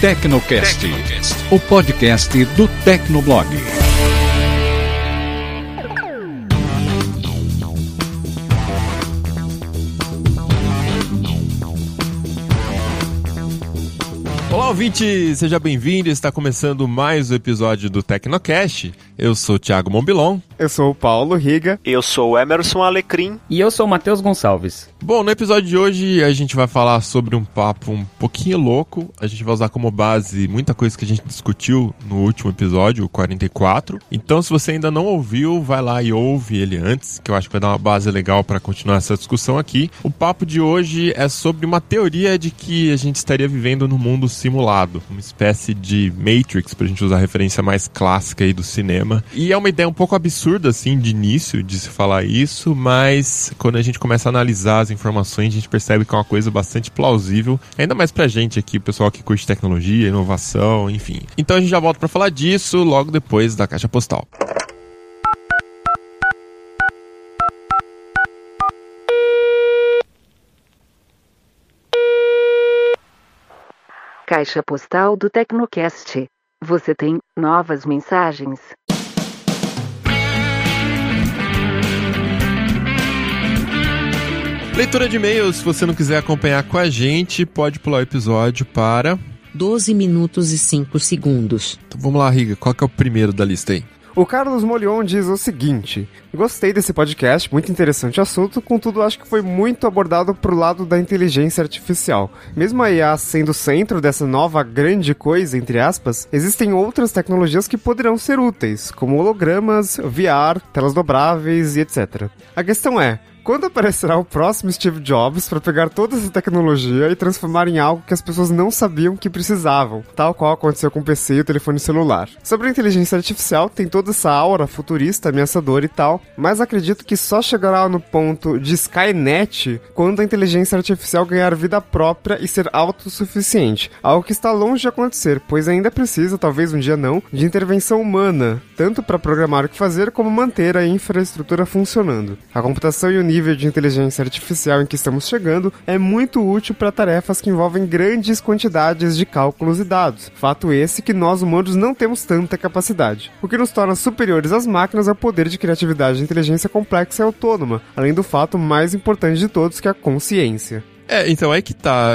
Tecnocast, o podcast do Tecnoblog. Olá, ouvinte! Seja bem-vindo. Está começando mais um episódio do Tecnocast. Eu sou o Thiago Mombilon. Eu sou o Paulo Riga. Eu sou o Emerson Alecrim. E eu sou o Matheus Gonçalves. Bom, no episódio de hoje a gente vai falar sobre um papo um pouquinho louco. A gente vai usar como base muita coisa que a gente discutiu no último episódio, o 44. Então, se você ainda não ouviu, vai lá e ouve ele antes, que eu acho que vai dar uma base legal para continuar essa discussão aqui. O papo de hoje é sobre uma teoria de que a gente estaria vivendo num mundo simulado, uma espécie de Matrix, pra gente usar a referência mais clássica aí do cinema. E é uma ideia um pouco absurda, assim, de início, de se falar isso, mas quando a gente começa a analisar as informações, a gente percebe que é uma coisa bastante plausível, ainda mais pra gente aqui, pessoal que curte tecnologia, inovação, enfim. Então a gente já volta para falar disso logo depois da caixa postal. Caixa postal do Tecnocast. Você tem novas mensagens? Leitura de e-mails, se você não quiser acompanhar com a gente, pode pular o episódio para 12 minutos e 5 segundos. Então vamos lá, Riga, qual que é o primeiro da lista aí? O Carlos Molion diz o seguinte: Gostei desse podcast, muito interessante o assunto, contudo acho que foi muito abordado pro lado da inteligência artificial. Mesmo a IA sendo o centro dessa nova grande coisa, entre aspas, existem outras tecnologias que poderão ser úteis, como hologramas, VR, telas dobráveis e etc. A questão é, quando aparecerá o próximo Steve Jobs para pegar toda essa tecnologia e transformar em algo que as pessoas não sabiam que precisavam, tal qual aconteceu com o PC e o telefone celular? Sobre a inteligência artificial, tem toda essa aura futurista, ameaçadora e tal, mas acredito que só chegará no ponto de Skynet quando a inteligência artificial ganhar vida própria e ser autossuficiente, algo que está longe de acontecer, pois ainda precisa, talvez um dia não, de intervenção humana, tanto para programar o que fazer como manter a infraestrutura funcionando. A computação e o nível de inteligência artificial em que estamos chegando é muito útil para tarefas que envolvem grandes quantidades de cálculos e dados. Fato esse que nós humanos não temos tanta capacidade. O que nos torna superiores às máquinas é o poder de criatividade e inteligência complexa e autônoma, além do fato mais importante de todos que é a consciência. É, então é que tá.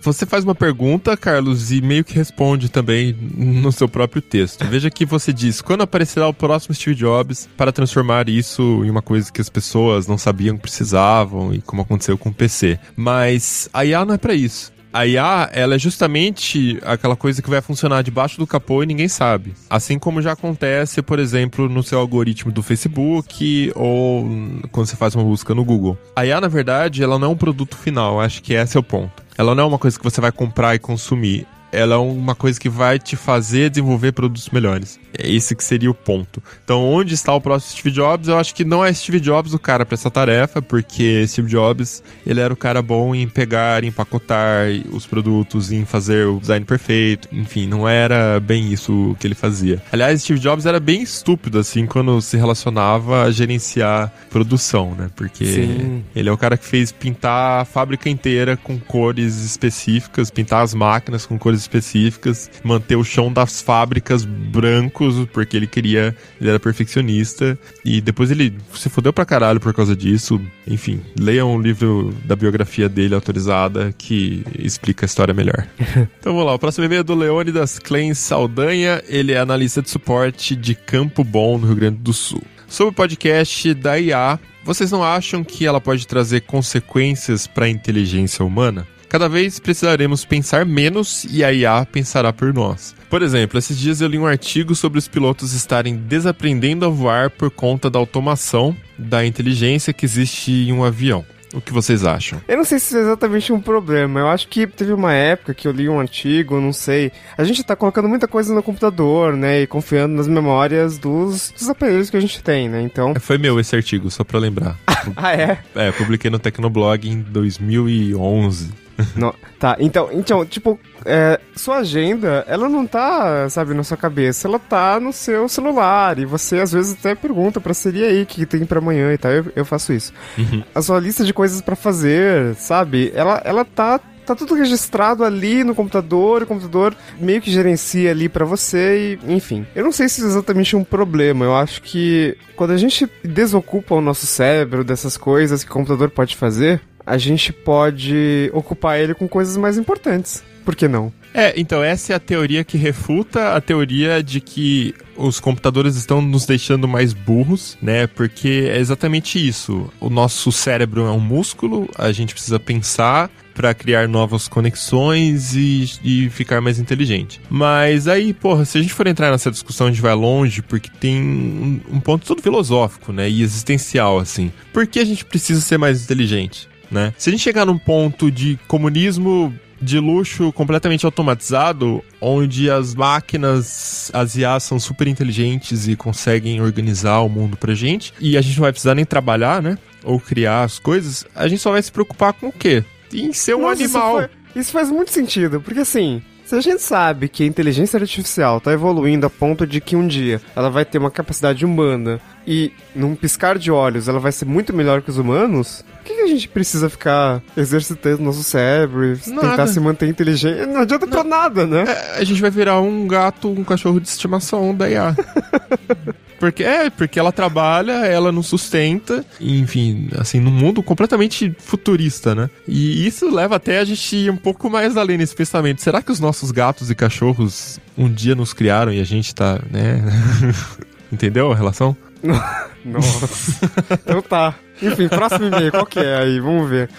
Você faz uma pergunta, Carlos, e meio que responde também no seu próprio texto. Veja que você diz: quando aparecerá o próximo Steve Jobs para transformar isso em uma coisa que as pessoas não sabiam que precisavam e como aconteceu com o PC. Mas a IA não é para isso. A IA, ela é justamente aquela coisa que vai funcionar debaixo do capô e ninguém sabe. Assim como já acontece, por exemplo, no seu algoritmo do Facebook ou quando você faz uma busca no Google. A IA, na verdade, ela não é um produto final, acho que esse é o ponto. Ela não é uma coisa que você vai comprar e consumir ela é uma coisa que vai te fazer desenvolver produtos melhores. É esse que seria o ponto. Então, onde está o próximo Steve Jobs? Eu acho que não é Steve Jobs o cara para essa tarefa, porque Steve Jobs, ele era o cara bom em pegar, em empacotar os produtos, em fazer o design perfeito. Enfim, não era bem isso que ele fazia. Aliás, Steve Jobs era bem estúpido assim quando se relacionava a gerenciar produção, né? Porque Sim. ele é o cara que fez pintar a fábrica inteira com cores específicas, pintar as máquinas com cores específicas, manter o chão das fábricas brancos, porque ele queria, ele era perfeccionista, e depois ele se fodeu pra caralho por causa disso. Enfim, leiam um livro da biografia dele autorizada que explica a história melhor. então vamos lá, o próximo e-mail é do Leônidas Klein Saldanha, ele é analista de suporte de Campo Bom, no Rio Grande do Sul. Sobre o podcast da IA, vocês não acham que ela pode trazer consequências para a inteligência humana? Cada vez precisaremos pensar menos e a IA pensará por nós. Por exemplo, esses dias eu li um artigo sobre os pilotos estarem desaprendendo a voar por conta da automação da inteligência que existe em um avião. O que vocês acham? Eu não sei se isso é exatamente um problema. Eu acho que teve uma época que eu li um artigo, não sei. A gente tá colocando muita coisa no computador, né? E confiando nas memórias dos, dos aparelhos que a gente tem, né? Então. Foi meu esse artigo, só pra lembrar. ah, é? É, publiquei no Tecnoblog em 2011. Tá, então, então tipo, é, sua agenda, ela não tá, sabe, na sua cabeça, ela tá no seu celular. E você às vezes até pergunta pra seria aí o que tem pra amanhã e tal. Eu, eu faço isso. Uhum. A sua lista de coisas para fazer, sabe, ela, ela tá tá tudo registrado ali no computador, o computador meio que gerencia ali para você e, enfim. Eu não sei se é exatamente um problema, eu acho que quando a gente desocupa o nosso cérebro dessas coisas que o computador pode fazer, a gente pode ocupar ele com coisas mais importantes. Por que não? É, então essa é a teoria que refuta a teoria de que os computadores estão nos deixando mais burros, né? Porque é exatamente isso. O nosso cérebro é um músculo, a gente precisa pensar para criar novas conexões e, e, ficar mais inteligente. Mas aí, porra, se a gente for entrar nessa discussão, a gente vai longe, porque tem um, um ponto todo filosófico, né? E existencial, assim. Por que a gente precisa ser mais inteligente? Né? Se a gente chegar num ponto de comunismo de luxo completamente automatizado, onde as máquinas, as IA são super inteligentes e conseguem organizar o mundo pra gente, e a gente não vai precisar nem trabalhar, né? Ou criar as coisas, a gente só vai se preocupar com o quê? Em ser um Nossa, animal. Isso, foi, isso faz muito sentido, porque assim, se a gente sabe que a inteligência artificial está evoluindo a ponto de que um dia ela vai ter uma capacidade humana e num piscar de olhos ela vai ser muito melhor que os humanos, por que, que a gente precisa ficar exercitando nosso cérebro e Nada. tentar se manter inteligente? Não adianta pra nada, né? É, a gente vai virar um gato, um cachorro de estimação da IA. Porque é, porque ela trabalha, ela nos sustenta, enfim, assim, num mundo completamente futurista, né? E isso leva até a gente ir um pouco mais além nesse pensamento. Será que os nossos gatos e cachorros um dia nos criaram e a gente tá, né? Entendeu a relação? Nossa. então tá. Enfim, próximo e-mail, qual que é aí? Vamos ver.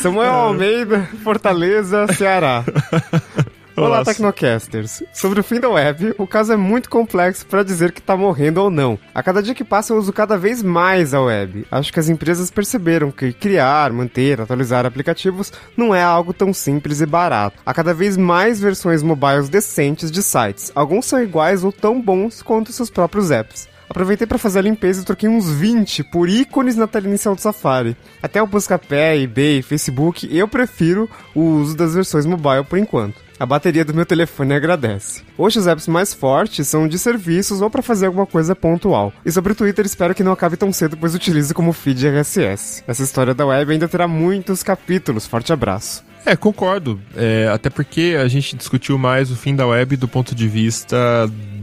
Samuel Almeida, Fortaleza, Ceará. Olá, Nossa. Tecnocasters. Sobre o fim da web, o caso é muito complexo para dizer que tá morrendo ou não. A cada dia que passa, eu uso cada vez mais a web. Acho que as empresas perceberam que criar, manter, atualizar aplicativos não é algo tão simples e barato. Há cada vez mais versões mobiles decentes de sites. Alguns são iguais ou tão bons quanto seus próprios apps. Aproveitei para fazer a limpeza e troquei uns 20 por ícones na tela inicial do Safari. Até o Buscapé, eBay, Facebook, eu prefiro o uso das versões mobile por enquanto. A bateria do meu telefone agradece. Hoje os apps mais fortes são de serviços ou para fazer alguma coisa pontual. E sobre o Twitter, espero que não acabe tão cedo, pois utilizo como feed RSS. Essa história da web ainda terá muitos capítulos. Forte abraço. É, concordo. É, até porque a gente discutiu mais o fim da web do ponto de vista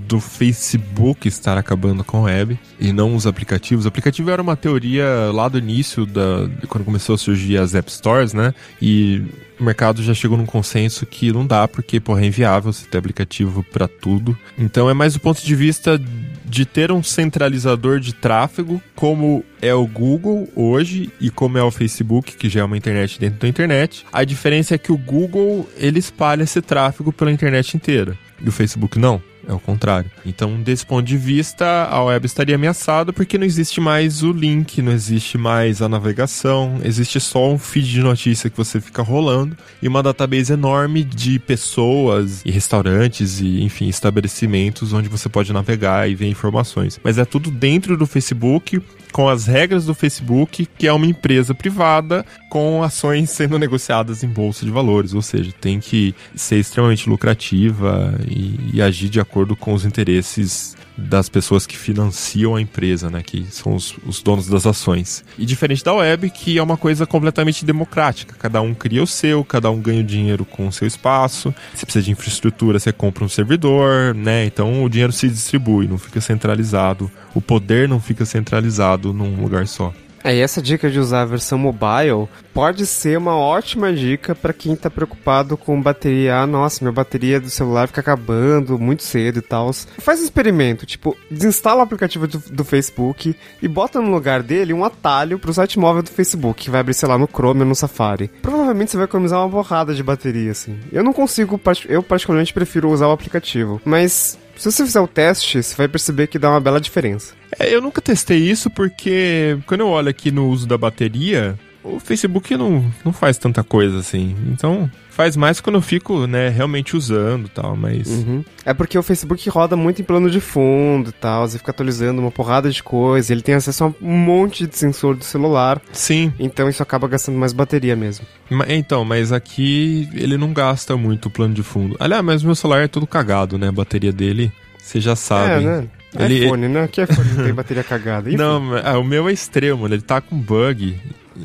do Facebook estar acabando com a web e não os aplicativos. O aplicativo era uma teoria lá do início, da, quando começou a surgir as App Stores, né? E o mercado já chegou num consenso que não dá, porque porra, é inviável você ter aplicativo para tudo. Então é mais do ponto de vista de ter um centralizador de tráfego, como é o Google hoje e como é o Facebook, que já é uma internet dentro da internet. A diferença é que o Google ele espalha esse tráfego pela internet inteira e o Facebook não. É o contrário. Então, desse ponto de vista, a web estaria ameaçada porque não existe mais o link, não existe mais a navegação, existe só um feed de notícia que você fica rolando e uma database enorme de pessoas e restaurantes e, enfim, estabelecimentos onde você pode navegar e ver informações. Mas é tudo dentro do Facebook, com as regras do Facebook, que é uma empresa privada com ações sendo negociadas em bolsa de valores, ou seja, tem que ser extremamente lucrativa e, e agir de acordo com os interesses das pessoas que financiam a empresa, né, que são os, os, donos das ações. E diferente da web, que é uma coisa completamente democrática, cada um cria o seu, cada um ganha o dinheiro com o seu espaço. Se precisa de infraestrutura, você compra um servidor, né? Então o dinheiro se distribui, não fica centralizado. O poder não fica centralizado num lugar só. É, essa dica de usar a versão mobile pode ser uma ótima dica para quem tá preocupado com bateria. Ah, nossa, minha bateria do celular fica acabando muito cedo e tal. Faz um experimento, tipo, desinstala o aplicativo do, do, Facebook e bota no lugar dele um atalho pro site móvel do Facebook, que vai abrir, sei lá, no Chrome ou no Safari. Provavelmente você vai economizar uma borrada de bateria, assim. Eu não consigo, eu particularmente prefiro usar o aplicativo, mas se você fizer o teste, você vai perceber que dá uma bela diferença. É, eu nunca testei isso porque quando eu olho aqui no uso da bateria, o Facebook não, não faz tanta coisa assim. Então, faz mais quando eu fico, né, realmente usando e tal, mas... Uhum. É porque o Facebook roda muito em plano de fundo e tal, você fica atualizando uma porrada de coisa, ele tem acesso a um monte de sensor do celular. Sim. Então isso acaba gastando mais bateria mesmo. Então, mas aqui ele não gasta muito o plano de fundo. Aliás, mas o meu celular é todo cagado, né, a bateria dele, você já sabe. É, né? Ele, iPhone, né? Que iPhone não tem bateria cagada? Enfim. Não, ah, o meu é extremo, ele tá com bug.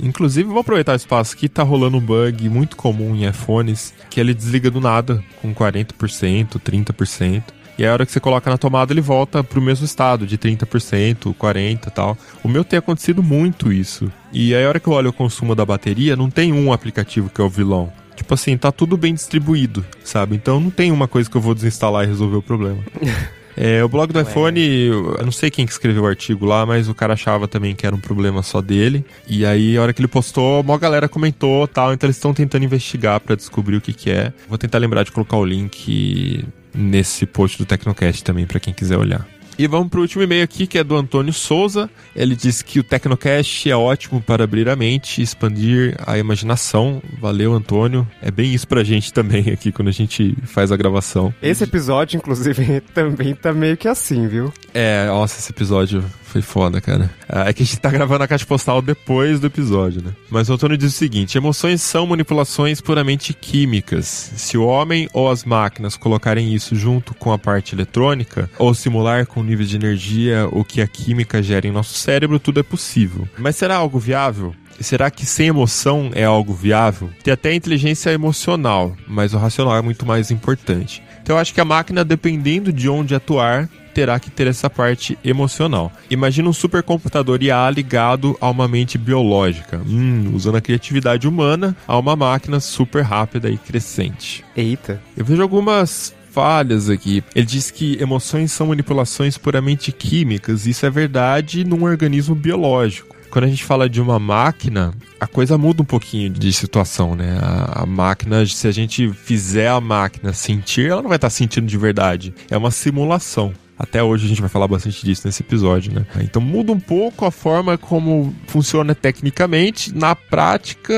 Inclusive, vou aproveitar o espaço aqui, tá rolando um bug muito comum em iPhones, que ele desliga do nada, com 40%, 30%. E a hora que você coloca na tomada, ele volta pro mesmo estado, de 30%, 40% e tal. O meu tem acontecido muito isso. E aí, a hora que eu olho o consumo da bateria, não tem um aplicativo que é o vilão. Tipo assim, tá tudo bem distribuído, sabe? Então não tem uma coisa que eu vou desinstalar e resolver o problema. É, o blog do iPhone, eu não sei quem que escreveu o artigo lá, mas o cara achava também que era um problema só dele. E aí, a hora que ele postou, uma galera comentou tal, então eles estão tentando investigar para descobrir o que que é. Vou tentar lembrar de colocar o link nesse post do Tecnocast também para quem quiser olhar. E vamos pro último e-mail aqui, que é do Antônio Souza. Ele diz que o Tecnocast é ótimo para abrir a mente e expandir a imaginação. Valeu, Antônio. É bem isso pra gente também aqui quando a gente faz a gravação. Esse episódio, inclusive, também tá meio que assim, viu? É, nossa, esse episódio foi foda, cara. É que a gente tá gravando a caixa postal depois do episódio, né? Mas Antônio diz o seguinte: emoções são manipulações puramente químicas. Se o homem ou as máquinas colocarem isso junto com a parte eletrônica, ou simular com níveis de energia o que a química gera em nosso cérebro, tudo é possível. Mas será algo viável? Será que sem emoção é algo viável? Tem até inteligência emocional, mas o racional é muito mais importante. Então eu acho que a máquina, dependendo de onde atuar, terá que ter essa parte emocional. Imagina um supercomputador IA ligado a uma mente biológica, hum, usando a criatividade humana a uma máquina super rápida e crescente. Eita. Eu vejo algumas falhas aqui. Ele diz que emoções são manipulações puramente químicas. Isso é verdade num organismo biológico. Quando a gente fala de uma máquina, a coisa muda um pouquinho de situação, né? A, a máquina, se a gente fizer a máquina sentir, ela não vai estar sentindo de verdade. É uma simulação. Até hoje a gente vai falar bastante disso nesse episódio, né? Então muda um pouco a forma como funciona tecnicamente. Na prática,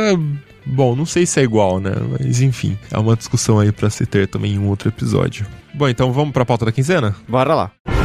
bom, não sei se é igual, né? Mas enfim, é uma discussão aí para se ter também em um outro episódio. Bom, então vamos para a pauta da quinzena? Bora lá.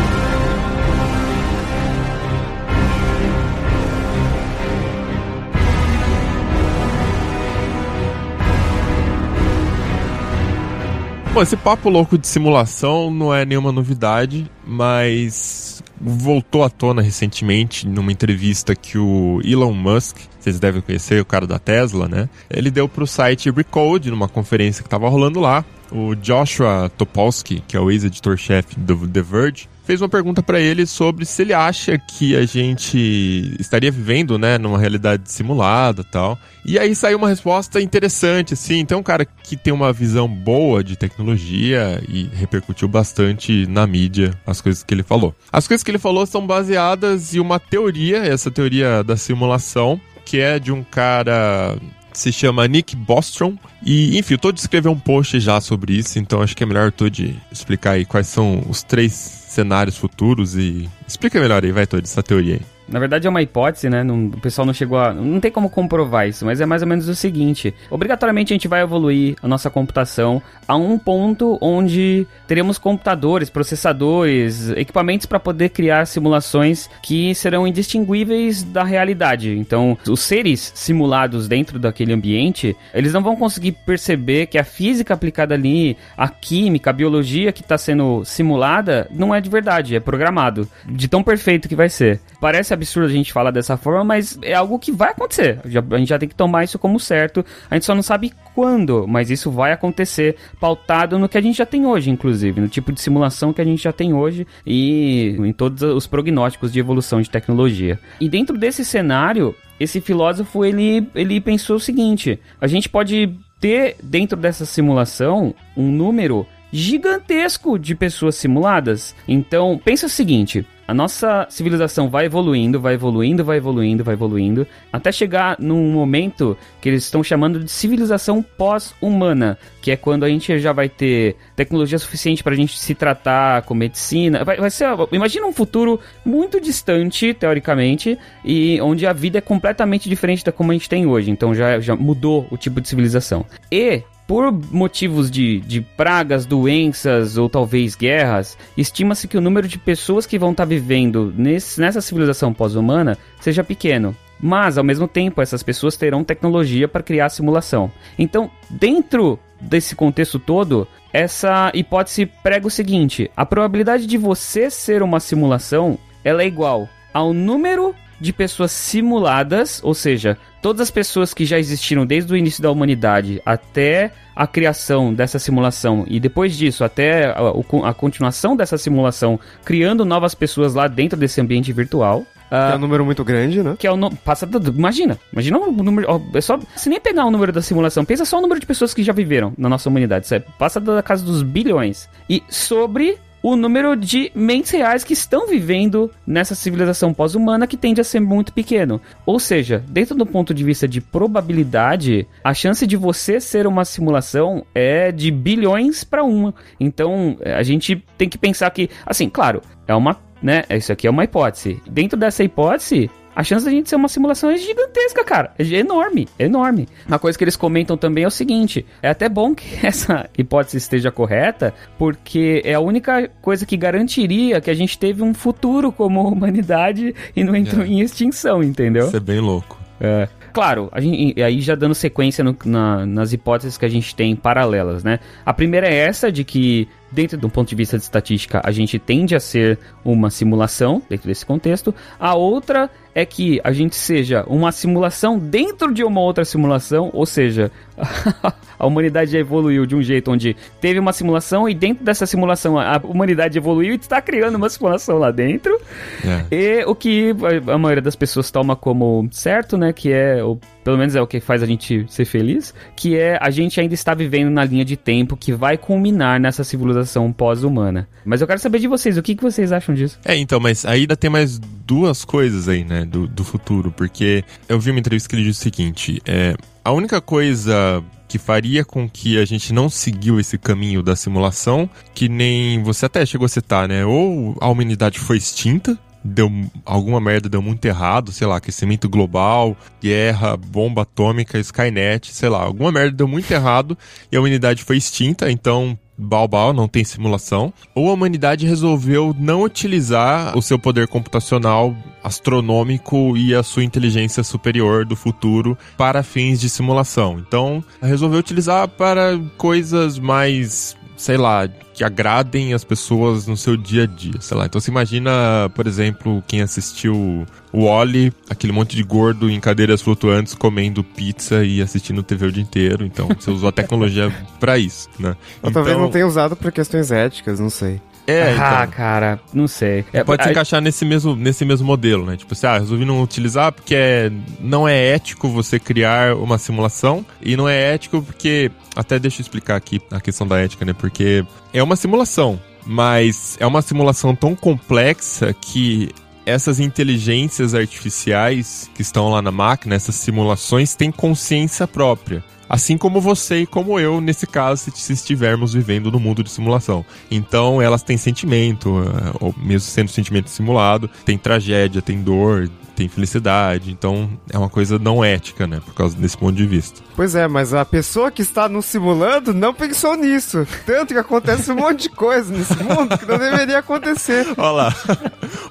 Bom, esse papo louco de simulação não é nenhuma novidade, mas voltou à tona recentemente numa entrevista que o Elon Musk, vocês devem conhecer, o cara da Tesla, né? Ele deu para o site Recode, numa conferência que estava rolando lá. O Joshua Topolsky, que é o ex-editor-chefe do The Verge, fez uma pergunta para ele sobre se ele acha que a gente estaria vivendo, né, numa realidade simulada, tal. E aí saiu uma resposta interessante, assim. Então, um cara que tem uma visão boa de tecnologia e repercutiu bastante na mídia as coisas que ele falou. As coisas que ele falou são baseadas em uma teoria, essa teoria da simulação, que é de um cara se chama Nick Bostrom. E, enfim, o Todd escreveu um post já sobre isso, então acho que é melhor o Todd explicar aí quais são os três cenários futuros e explica melhor aí, vai, Todd, essa teoria aí. Na verdade é uma hipótese, né? Não, o pessoal não chegou a. Não tem como comprovar isso, mas é mais ou menos o seguinte: obrigatoriamente a gente vai evoluir a nossa computação a um ponto onde teremos computadores, processadores, equipamentos para poder criar simulações que serão indistinguíveis da realidade. Então, os seres simulados dentro daquele ambiente, eles não vão conseguir perceber que a física aplicada ali, a química, a biologia que está sendo simulada, não é de verdade, é programado. De tão perfeito que vai ser. Parece absurdo a gente falar dessa forma, mas é algo que vai acontecer. A gente já tem que tomar isso como certo. A gente só não sabe quando, mas isso vai acontecer, pautado no que a gente já tem hoje, inclusive, no tipo de simulação que a gente já tem hoje e em todos os prognósticos de evolução de tecnologia. E dentro desse cenário, esse filósofo ele, ele pensou o seguinte: a gente pode ter dentro dessa simulação um número gigantesco de pessoas simuladas. Então, pensa o seguinte: a nossa civilização vai evoluindo, vai evoluindo, vai evoluindo, vai evoluindo, até chegar num momento que eles estão chamando de civilização pós-humana, que é quando a gente já vai ter tecnologia suficiente para a gente se tratar com medicina. Vai, vai ser, imagina um futuro muito distante, teoricamente, e onde a vida é completamente diferente da como a gente tem hoje. Então já, já mudou o tipo de civilização. E por motivos de, de pragas, doenças ou talvez guerras, estima-se que o número de pessoas que vão estar tá vivendo nesse, nessa civilização pós-humana seja pequeno. Mas, ao mesmo tempo, essas pessoas terão tecnologia para criar a simulação. Então, dentro desse contexto todo, essa hipótese prega o seguinte: a probabilidade de você ser uma simulação ela é igual ao número de pessoas simuladas, ou seja, todas as pessoas que já existiram desde o início da humanidade até a criação dessa simulação e depois disso até a, a continuação dessa simulação, criando novas pessoas lá dentro desse ambiente virtual. Que é um número muito grande, né? Que é o no... passa imagina, imagina o número, é só se nem pegar o número da simulação, pensa só o número de pessoas que já viveram na nossa humanidade, sabe? passa da casa dos bilhões. E sobre o número de mentes reais que estão vivendo nessa civilização pós-humana que tende a ser muito pequeno. Ou seja, dentro do ponto de vista de probabilidade, a chance de você ser uma simulação é de bilhões para uma. Então, a gente tem que pensar que, assim, claro, é uma né? Isso aqui é uma hipótese. Dentro dessa hipótese, a chance da gente ser uma simulação é gigantesca, cara. É enorme, é enorme. Uma coisa que eles comentam também é o seguinte: é até bom que essa hipótese esteja correta, porque é a única coisa que garantiria que a gente teve um futuro como humanidade e não entrou é. em extinção, entendeu? Isso é bem louco. É. Claro, a gente, aí já dando sequência no, na, nas hipóteses que a gente tem paralelas, né? A primeira é essa de que dentro do ponto de vista de estatística, a gente tende a ser uma simulação dentro desse contexto. A outra é que a gente seja uma simulação dentro de uma outra simulação, ou seja, a humanidade já evoluiu de um jeito onde teve uma simulação e dentro dessa simulação a humanidade evoluiu e está criando uma simulação lá dentro. É. E o que a maioria das pessoas toma como certo, né, que é o pelo menos é o que faz a gente ser feliz, que é a gente ainda está vivendo na linha de tempo que vai culminar nessa civilização pós-humana. Mas eu quero saber de vocês, o que, que vocês acham disso? É, então, mas ainda tem mais duas coisas aí, né, do, do futuro, porque eu vi uma entrevista que ele disse o seguinte, é, a única coisa que faria com que a gente não seguiu esse caminho da simulação, que nem você até chegou a citar, né? Ou a humanidade foi extinta, deu alguma merda deu muito errado, sei lá, aquecimento global, guerra, bomba atômica, Skynet, sei lá, alguma merda deu muito errado e a humanidade foi extinta, então Balbal, não tem simulação, ou a humanidade resolveu não utilizar o seu poder computacional astronômico e a sua inteligência superior do futuro para fins de simulação. Então, resolveu utilizar para coisas mais sei lá, que agradem as pessoas no seu dia a dia, sei lá. Então você imagina, por exemplo, quem assistiu o Wally, aquele monte de gordo em cadeiras flutuantes comendo pizza e assistindo TV o dia inteiro. Então você usou a tecnologia para isso, né? Ou então... talvez não tenha usado por questões éticas, não sei. É, ah, então. cara, não sei. É, pode se a... encaixar nesse mesmo, nesse mesmo modelo, né? Tipo assim, ah, resolvi não utilizar porque é, não é ético você criar uma simulação e não é ético porque. Até deixa eu explicar aqui a questão da ética, né? Porque é uma simulação, mas é uma simulação tão complexa que essas inteligências artificiais que estão lá na máquina, essas simulações, têm consciência própria. Assim como você e como eu, nesse caso, se estivermos vivendo no mundo de simulação. Então, elas têm sentimento, eh, ou mesmo sendo sentimento simulado, tem tragédia, tem dor, tem felicidade. Então é uma coisa não ética, né? Por causa desse ponto de vista. Pois é, mas a pessoa que está nos simulando não pensou nisso. Tanto que acontece um monte de coisa nesse mundo que não deveria acontecer. Olha lá.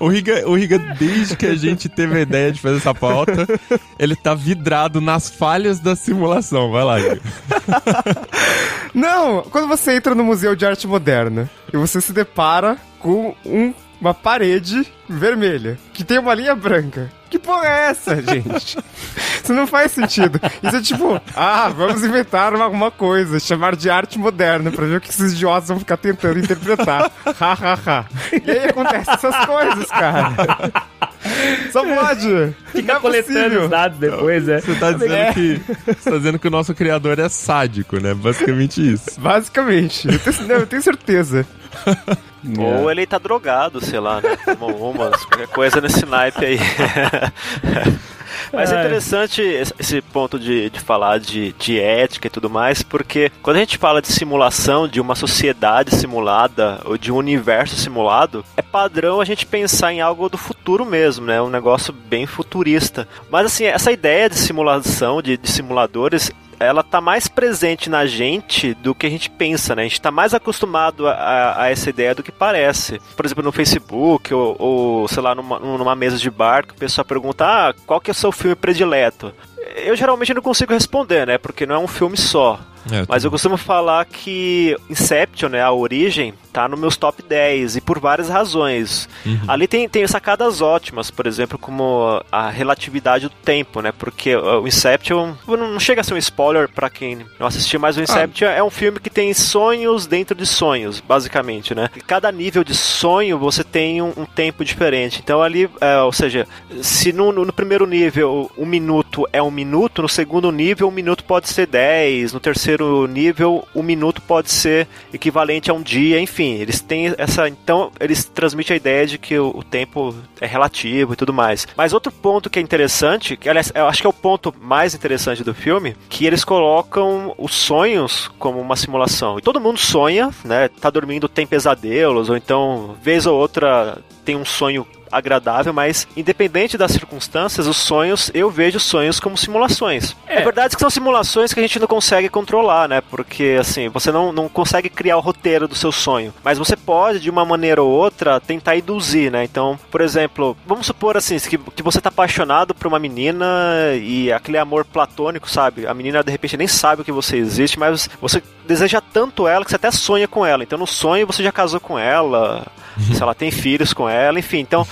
O Riga, o Riga, desde que a gente teve a ideia de fazer essa pauta, ele tá vidrado nas falhas da simulação. Vai lá, Riga. Não, quando você entra no Museu de Arte Moderna e você se depara com um uma parede vermelha que tem uma linha branca. Que porra é essa, gente? Isso não faz sentido. Isso é tipo, ah, vamos inventar alguma coisa, chamar de arte moderna, pra ver o que esses idiotas vão ficar tentando interpretar. Ha, ha, ha. E aí acontecem essas coisas, cara. Só pode. Fica é coletando possível. os dados depois, é. Você tá dizendo é. que. Você tá dizendo que o nosso criador é sádico, né? Basicamente isso. Basicamente. Eu tenho, não, eu tenho certeza. Ou ele tá drogado, sei lá, né? Umas, qualquer coisa nesse naipe aí. Mas é interessante esse ponto de, de falar de, de ética e tudo mais, porque quando a gente fala de simulação, de uma sociedade simulada ou de um universo simulado, é padrão a gente pensar em algo do futuro mesmo, né? Um negócio bem futurista. Mas assim, essa ideia de simulação, de, de simuladores, ela tá mais presente na gente do que a gente pensa, né? A gente tá mais acostumado a, a essa ideia do que parece. Por exemplo, no Facebook ou, ou sei lá, numa, numa mesa de bar, que o pessoal pergunta, ah, qual que é o seu filme predileto? Eu geralmente não consigo responder, né? Porque não é um filme só. É, Mas eu costumo falar que Inception, né, a origem, tá nos meus top 10 e por várias razões. Uhum. Ali tem, tem sacadas ótimas, por exemplo, como a relatividade do tempo, né? Porque o Inception não chega a ser um spoiler para quem não assistiu, mas o Inception ah. é um filme que tem sonhos dentro de sonhos, basicamente, né? E cada nível de sonho você tem um, um tempo diferente. Então ali, é, ou seja, se no, no, primeiro nível um minuto é um minuto, no segundo nível um minuto pode ser 10, no terceiro nível um minuto pode ser equivalente a um dia, enfim, eles têm essa. Então, eles transmitem a ideia de que o, o tempo é relativo e tudo mais. Mas outro ponto que é interessante, que aliás, eu acho que é o ponto mais interessante do filme, que eles colocam os sonhos como uma simulação. E todo mundo sonha, né? Tá dormindo, tem pesadelos, ou então, vez ou outra, tem um sonho agradável, mas independente das circunstâncias, os sonhos, eu vejo sonhos como simulações. É, é verdade que são simulações que a gente não consegue controlar, né? Porque, assim, você não, não consegue criar o roteiro do seu sonho, mas você pode, de uma maneira ou outra, tentar induzir, né? Então, por exemplo, vamos supor, assim, que, que você tá apaixonado por uma menina e aquele amor platônico, sabe? A menina, de repente, nem sabe que você existe, mas você deseja tanto ela que você até sonha com ela. Então, no sonho, você já casou com ela, se ela tem filhos com ela, enfim. Então,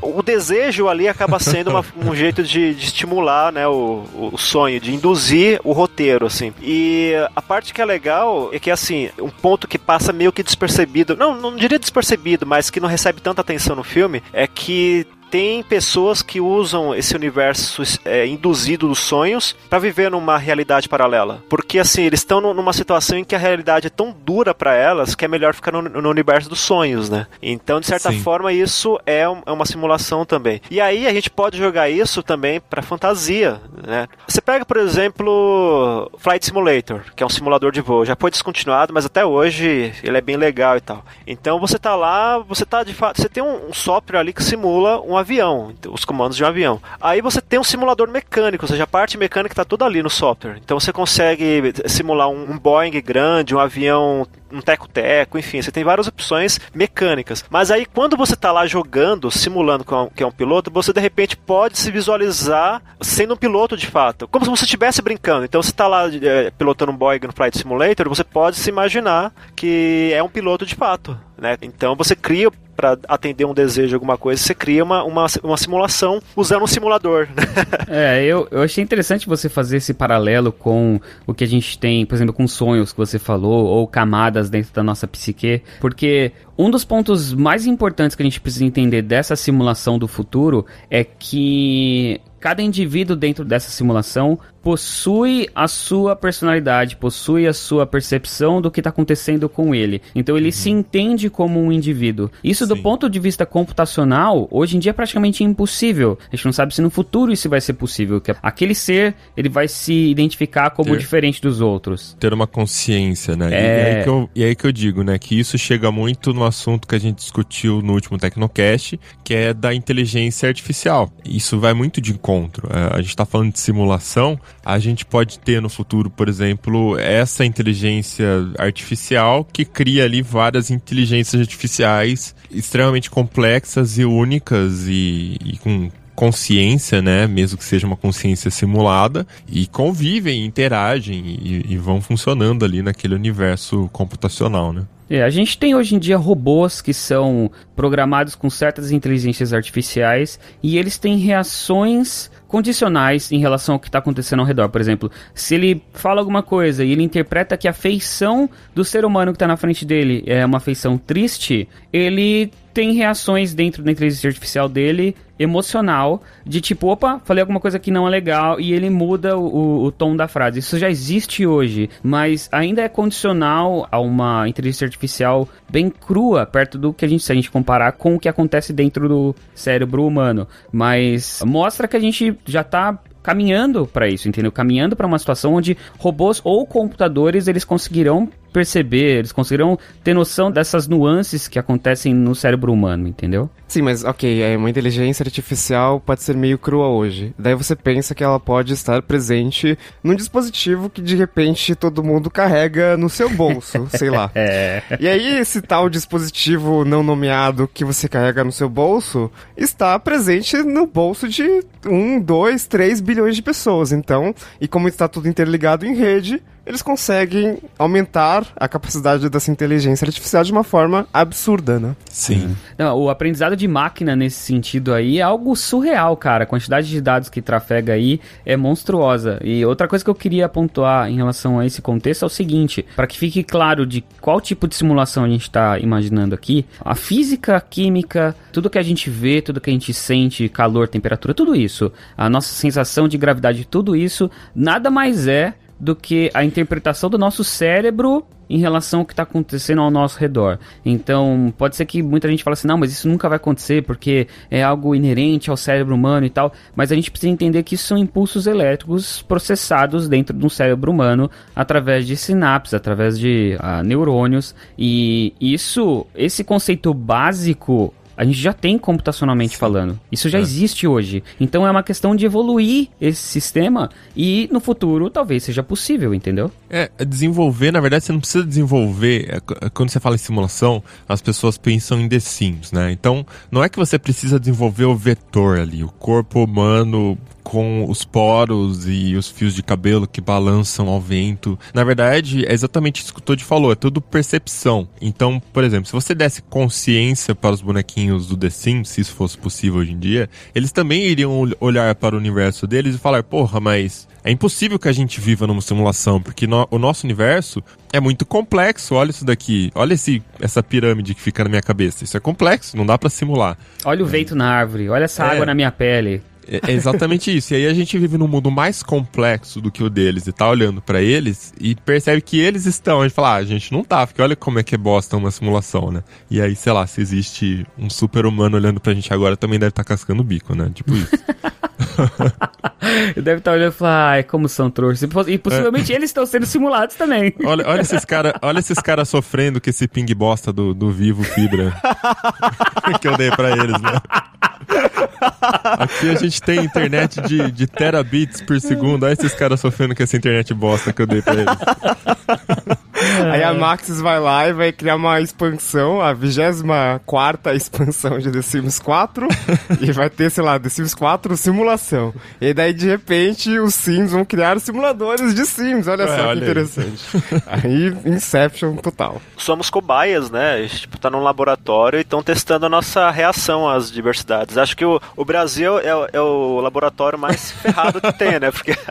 o, desejo ali acaba sendo uma, um jeito de, de estimular né, o, o, sonho, de induzir o roteiro, assim. E a parte que é legal é que, assim, um ponto que passa meio que despercebido, não, não diria despercebido, mas que não recebe tanta atenção no filme, é que tem pessoas que usam esse universo é, induzido dos sonhos para viver numa realidade paralela. Porque assim, eles estão numa situação em que a realidade é tão dura para elas que é melhor ficar no, no, universo dos sonhos, né? Então, de certa Sim. forma, isso é, um, é, uma simulação também. E aí a gente pode jogar isso também para fantasia, né? Você pega, por exemplo, Flight Simulator, que é um simulador de voo. Já foi descontinuado, mas até hoje ele é bem legal e tal. Então você tá lá, você tá de fato, você tem um, um software ali que simula um avião, os comandos de um avião. Aí você tem um simulador mecânico, ou seja, a parte mecânica está toda ali no software. Então você consegue simular um, Boeing grande, um avião, um teco-teco, enfim, você tem várias opções mecânicas. Mas aí quando você está lá jogando, simulando que é um piloto, você de repente pode se visualizar sendo um piloto de fato, como se você estivesse brincando. Então você está lá é, pilotando um Boeing no Flight Simulator, você pode se imaginar que é um piloto de fato. Né? Então você cria para atender um desejo, alguma coisa, você cria uma, uma, uma simulação usando um simulador. é, eu, eu achei interessante você fazer esse paralelo com o que a gente tem, por exemplo, com sonhos que você falou, ou camadas dentro da nossa psique, porque um dos pontos mais importantes que a gente precisa entender dessa simulação do futuro é que cada indivíduo dentro dessa simulação possui a sua personalidade, possui a sua percepção do que está acontecendo com ele. Então ele uhum. se entende como um indivíduo. Isso Sim. do ponto de vista computacional, hoje em dia é praticamente impossível. A gente não sabe se no futuro isso vai ser possível. Que aquele ser ele vai se identificar como ter, diferente dos outros. Ter uma consciência, né? É... E, aí que eu, e aí que eu digo, né? Que isso chega muito no assunto que a gente discutiu no último Tecnocast, que é da inteligência artificial. Isso vai muito de encontro. É, a gente está falando de simulação, a gente pode ter no futuro, por exemplo, essa inteligência artificial que cria ali várias inteligências artificiais extremamente complexas e únicas e, e com consciência, né, mesmo que seja uma consciência simulada, e convivem, interagem e, e vão funcionando ali naquele universo computacional, né? É, a gente tem hoje em dia robôs que são programados com certas inteligências artificiais e eles têm reações condicionais em relação ao que está acontecendo ao redor. Por exemplo, se ele fala alguma coisa e ele interpreta que a feição do ser humano que está na frente dele é uma feição triste, ele tem reações dentro da inteligência artificial dele emocional de tipo, opa, falei alguma coisa que não é legal e ele muda o, o, tom da frase. Isso já existe hoje, mas ainda é condicional a uma inteligência artificial bem crua, perto do que a gente, se a gente comparar com o que acontece dentro do cérebro humano. Mas mostra que a gente já está caminhando para isso, entendeu? Caminhando para uma situação onde robôs ou computadores eles conseguirão perceber, eles conseguirão ter noção dessas nuances que acontecem no cérebro humano, entendeu? Sim, mas ok, é uma inteligência artificial pode ser meio crua hoje. Daí você pensa que ela pode estar presente num dispositivo que de repente todo mundo carrega no seu bolso, sei lá. É. E aí esse tal dispositivo não nomeado que você carrega no seu bolso está presente no bolso de um, dois, três bilhões de pessoas. Então, e como está tudo interligado em rede, eles conseguem aumentar a capacidade dessa inteligência artificial de uma forma absurda, né? Sim. Não, o aprendizado de máquina nesse sentido aí é algo surreal, cara. A quantidade de dados que trafega aí é monstruosa. E outra coisa que eu queria pontuar em relação a esse contexto é o seguinte: para que fique claro de qual tipo de simulação a gente está imaginando aqui, a física, a química, tudo que a gente vê, tudo que a gente sente, calor, temperatura, tudo isso, a nossa sensação de gravidade, tudo isso, nada mais é do que a interpretação do nosso cérebro em relação ao que está acontecendo ao nosso redor. Então, pode ser que muita gente fale assim, não, mas isso nunca vai acontecer porque é algo inerente ao cérebro humano e tal. Mas a gente precisa entender que isso são impulsos elétricos processados dentro de um cérebro humano através de sinapses, através de uh, neurônios. E isso, esse conceito básico a gente já tem computacionalmente Sim. falando. Isso já é. existe hoje. Então é uma questão de evoluir esse sistema e no futuro talvez seja possível, entendeu? É, desenvolver, na verdade, você não precisa desenvolver. É, é, quando você fala em simulação, as pessoas pensam em The Sims, né? Então, não é que você precisa desenvolver o vetor ali, o corpo humano com os poros e os fios de cabelo que balançam ao vento. Na verdade, é exatamente isso que o Todd falou, é tudo percepção. Então, por exemplo, se você desse consciência para os bonequinhos do The Sims, se isso fosse possível hoje em dia, eles também iriam olhar para o universo deles e falar: porra, mas é impossível que a gente viva numa simulação, porque no, o nosso universo é muito complexo. Olha isso daqui. Olha esse, essa pirâmide que fica na minha cabeça. Isso é complexo, não dá para simular. Olha o vento na árvore, olha essa é. água na minha pele. É, é exatamente isso. E aí a gente vive num mundo mais complexo do que o deles e tá olhando para eles e percebe que eles estão. A gente fala, ah, a gente não tá, porque olha como é que é bosta uma simulação, né? E aí, sei lá, se existe um super humano olhando pra gente agora, também deve estar tá cascando o bico, né? Tipo isso. deve estar tá olhando e falar, ai, como são trouxas. E possivelmente é. eles estão sendo simulados também. Olha, olha esses caras cara sofrendo com esse ping bosta do, do Vivo Fibra que eu dei pra eles, né? Aqui a gente tem internet de, de terabits por segundo. Olha esses caras sofrendo com essa internet bosta que eu dei pra eles. Aí a Maxis vai lá e vai criar uma expansão, a 24 expansão de The Sims 4. e vai ter, sei lá, The Sims 4 simulação. E daí, de repente, os Sims vão criar simuladores de Sims. Olha é, só olha que interessante. Aí. aí, Inception total. Somos cobaias, né? A gente tipo, tá num laboratório e estão testando a nossa reação às diversidades. Acho que o, o Brasil é, é o laboratório mais ferrado que tem, né? Porque.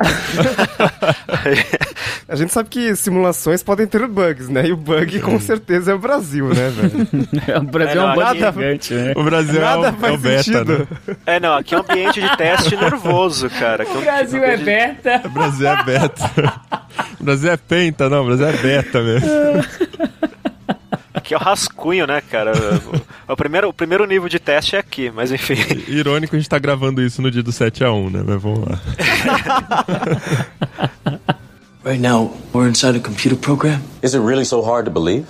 a gente sabe que simulações podem ter bugs, né? E o bug com certeza é o Brasil, né, velho? o Brasil é, não, é um bug nada, gigante, né? O Brasil nada é, o, é o beta, né? É, não, aqui é um ambiente de teste nervoso, cara. o Brasil é beta. O Brasil é beta. o Brasil é penta, não, o Brasil é beta mesmo. Aqui é o rascunho, né, cara? O, o, primeiro, o primeiro nível de teste é aqui, mas enfim. Irônico a gente tá gravando isso no dia do 7x1, né? Mas vamos lá. Right now, we're inside a computer program. Is it really so hard to believe?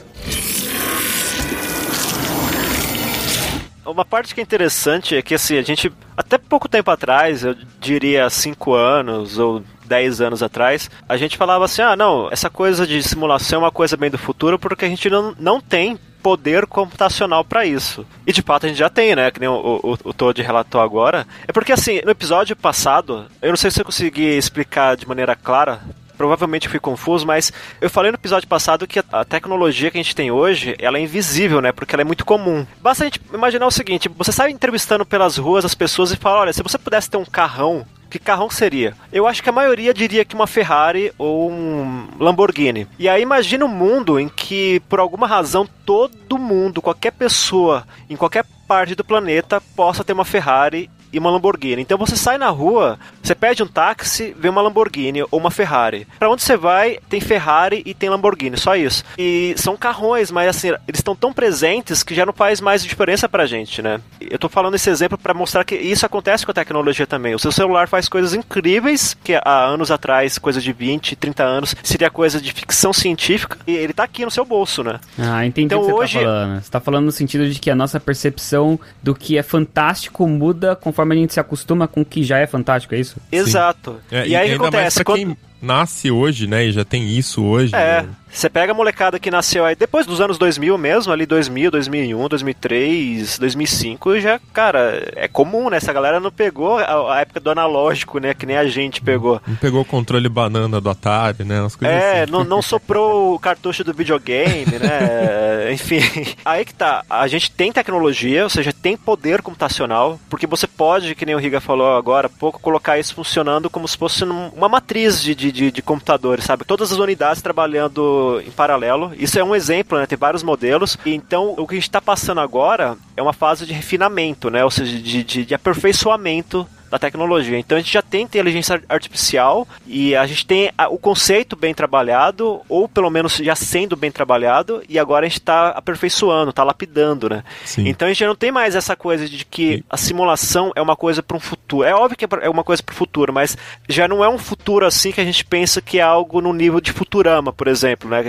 Uma parte que é interessante é que assim, a gente, até pouco tempo atrás, eu diria 5 anos ou 10 anos atrás, a gente falava assim: ah, não, essa coisa de simulação é uma coisa bem do futuro porque a gente não, não tem poder computacional para isso. E de fato a gente já tem, né? Que nem o, o, o Todd relatou agora. É porque assim, no episódio passado, eu não sei se eu consegui explicar de maneira clara provavelmente fui confuso, mas eu falei no episódio passado que a tecnologia que a gente tem hoje, ela é invisível, né? Porque ela é muito comum. Basta a gente imaginar o seguinte, você sai entrevistando pelas ruas as pessoas e fala, olha, se você pudesse ter um carrão que carrão seria? Eu acho que a maioria diria que uma Ferrari ou um Lamborghini. E aí imagina um mundo em que, por alguma razão, todo mundo, qualquer pessoa, em qualquer parte do planeta, possa ter uma Ferrari e uma Lamborghini. Então você sai na rua, você pede um táxi, vê uma Lamborghini ou uma Ferrari. Para onde você vai, tem Ferrari e tem Lamborghini, só isso. E são carrões, mas assim, eles estão tão presentes que já não faz mais diferença pra gente, né? Eu tô falando esse exemplo para mostrar que isso acontece com a tecnologia também. O seu celular faz coisas incríveis que há anos atrás, coisa de 20, 30 anos, seria coisa de ficção científica e ele tá aqui no seu bolso, né? Ah, entendi então, o que você tá hoje... tá falando. Você tá falando no sentido de que a nossa percepção do que é fantástico muda conforme conforme a gente se acostuma com o que já é fantástico, é isso? Exato. É, e, e, aí o que acontece? quando... quem nasce hoje, né, e já tem isso hoje. É. Né? Você pega a molecada que nasceu aí depois dos anos 2000 mesmo, ali 2000, 2001, 2003, 2005, já, cara, é comum, né? Essa galera não pegou a, a época do analógico, né? Que nem a gente pegou. Não pegou o controle banana do Atari, né? Umas coisas É, assim. não, não soprou o cartucho do videogame, né? Enfim, aí que tá. A gente tem tecnologia, ou seja, tem poder computacional, porque você pode, que nem o Riga falou agora há pouco, colocar isso funcionando como se fosse uma matriz de, de, de, de computadores, sabe? Todas as unidades trabalhando em paralelo. Isso é um exemplo, né? Tem vários modelos. Então, o que a gente está passando agora é uma fase de refinamento, né? Ou seja, de, de, de aperfeiçoamento da tecnologia. Então a gente já tem inteligência artificial e a gente tem o conceito bem trabalhado, ou pelo menos já sendo bem trabalhado, e agora a gente está aperfeiçoando, está lapidando, né? Sim. Então a gente já não tem mais essa coisa de que a simulação é uma coisa para um futuro. É óbvio que é é uma coisa para o futuro, mas já não é um futuro assim que a gente pensa que é algo no nível de Futurama, por exemplo, né?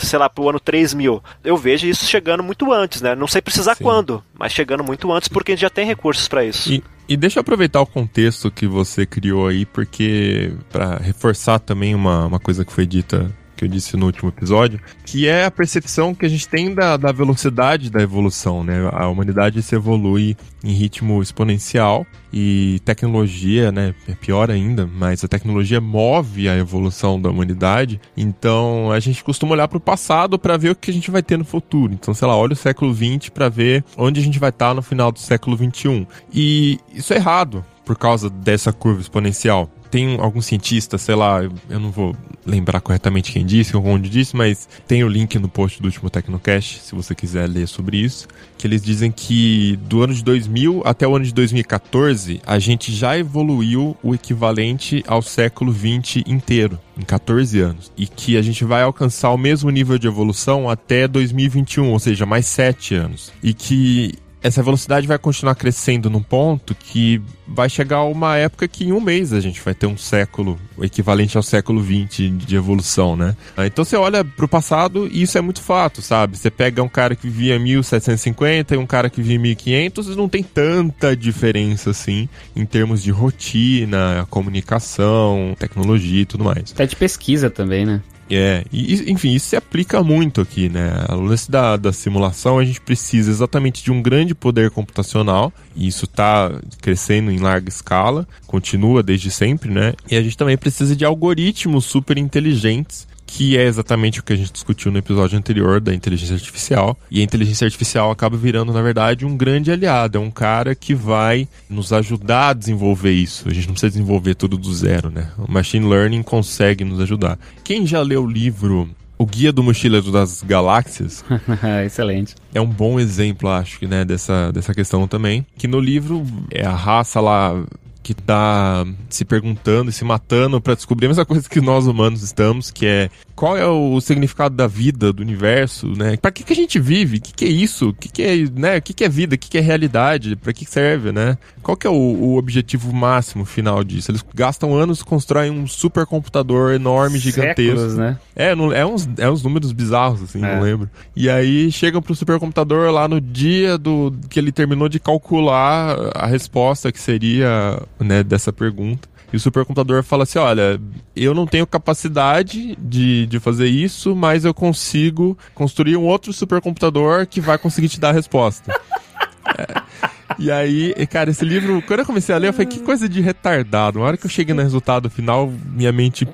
Sei lá, para o ano 3000. Eu vejo isso chegando muito antes, né? Não sei precisar Sim. quando, mas chegando muito antes porque a gente já tem recursos para isso. E, e deixa eu aproveitar o contexto que você criou aí, porque para reforçar também uma, uma coisa que foi dita, que eu disse no último episódio, que é a percepção que a gente tem da, da velocidade da evolução, né? A humanidade se evolui em ritmo exponencial e tecnologia, né? É pior ainda, mas a tecnologia move a evolução da humanidade. Então a gente costuma olhar para o passado para ver o que a gente vai ter no futuro. Então, sei lá, olha o século XX para ver onde a gente vai estar no final do século XXI. E isso é errado por causa dessa curva exponencial. Tem algum cientista, sei lá, eu- não vou lembrar corretamente quem disse ou onde disse, mas tem o link no post do último Tecnocast, se você quiser ler sobre isso, que eles dizem que do ano de 2000 até o ano de 2014, a gente já evoluiu o equivalente ao século 20 inteiro, em 14 anos, e que a gente vai alcançar o mesmo nível de evolução até 2021, ou seja, mais 7 anos. E que essa velocidade vai continuar crescendo num ponto que vai chegar uma época que em um mês a gente vai ter um século, equivalente ao século XX de evolução, né? Ah, Então você olha pro passado e isso é muito fato, sabe? Você pega um cara que vivia 1750 e um cara que vivia 1500 e não tem tanta diferença assim em termos de rotina, comunicação, tecnologia e tudo mais. Até de pesquisa também, né? É, e, enfim, isso se aplica muito aqui, né? A lance da, da simulação, a gente precisa exatamente de um grande poder computacional, e isso está crescendo em larga escala, continua desde sempre, né? E a gente também precisa de algoritmos super inteligentes que é exatamente o que a gente discutiu no episódio anterior da inteligência artificial. E a inteligência artificial acaba virando, na verdade, um grande aliado. É um cara que vai nos ajudar a desenvolver isso. A gente não precisa desenvolver tudo do zero, né? O machine learning consegue nos ajudar. Quem já leu o livro O Guia do Mochileiro das Galáxias Excelente. é um bom exemplo, acho que, né, dessa, dessa questão também. Que no livro é a raça lá que tá se perguntando e se matando para descobrir a mesma coisa que nós humanos estamos, que é qual é o significado da vida, do universo, né? Para que, que a gente vive? O que, que é isso? O que, que é, né? O que, que é vida? O que, que é realidade? Para que serve, né? Qual que é o, o objetivo máximo final disso? Eles gastam anos e constroem um supercomputador enorme, gigantesco. Séculos, né? É, não- é, uns, é uns números bizarros, assim, É. não lembro. E aí chegam pro supercomputador lá no dia do que ele terminou de calcular a resposta que seria, né, dessa pergunta. E o supercomputador fala assim: olha, eu não tenho capacidade de, de fazer isso, mas eu consigo construir um outro supercomputador que vai conseguir te dar a resposta. É. E aí, cara, esse livro, quando eu comecei a ler, eu falei, que coisa de retardado. Na hora que eu cheguei no resultado final, minha mente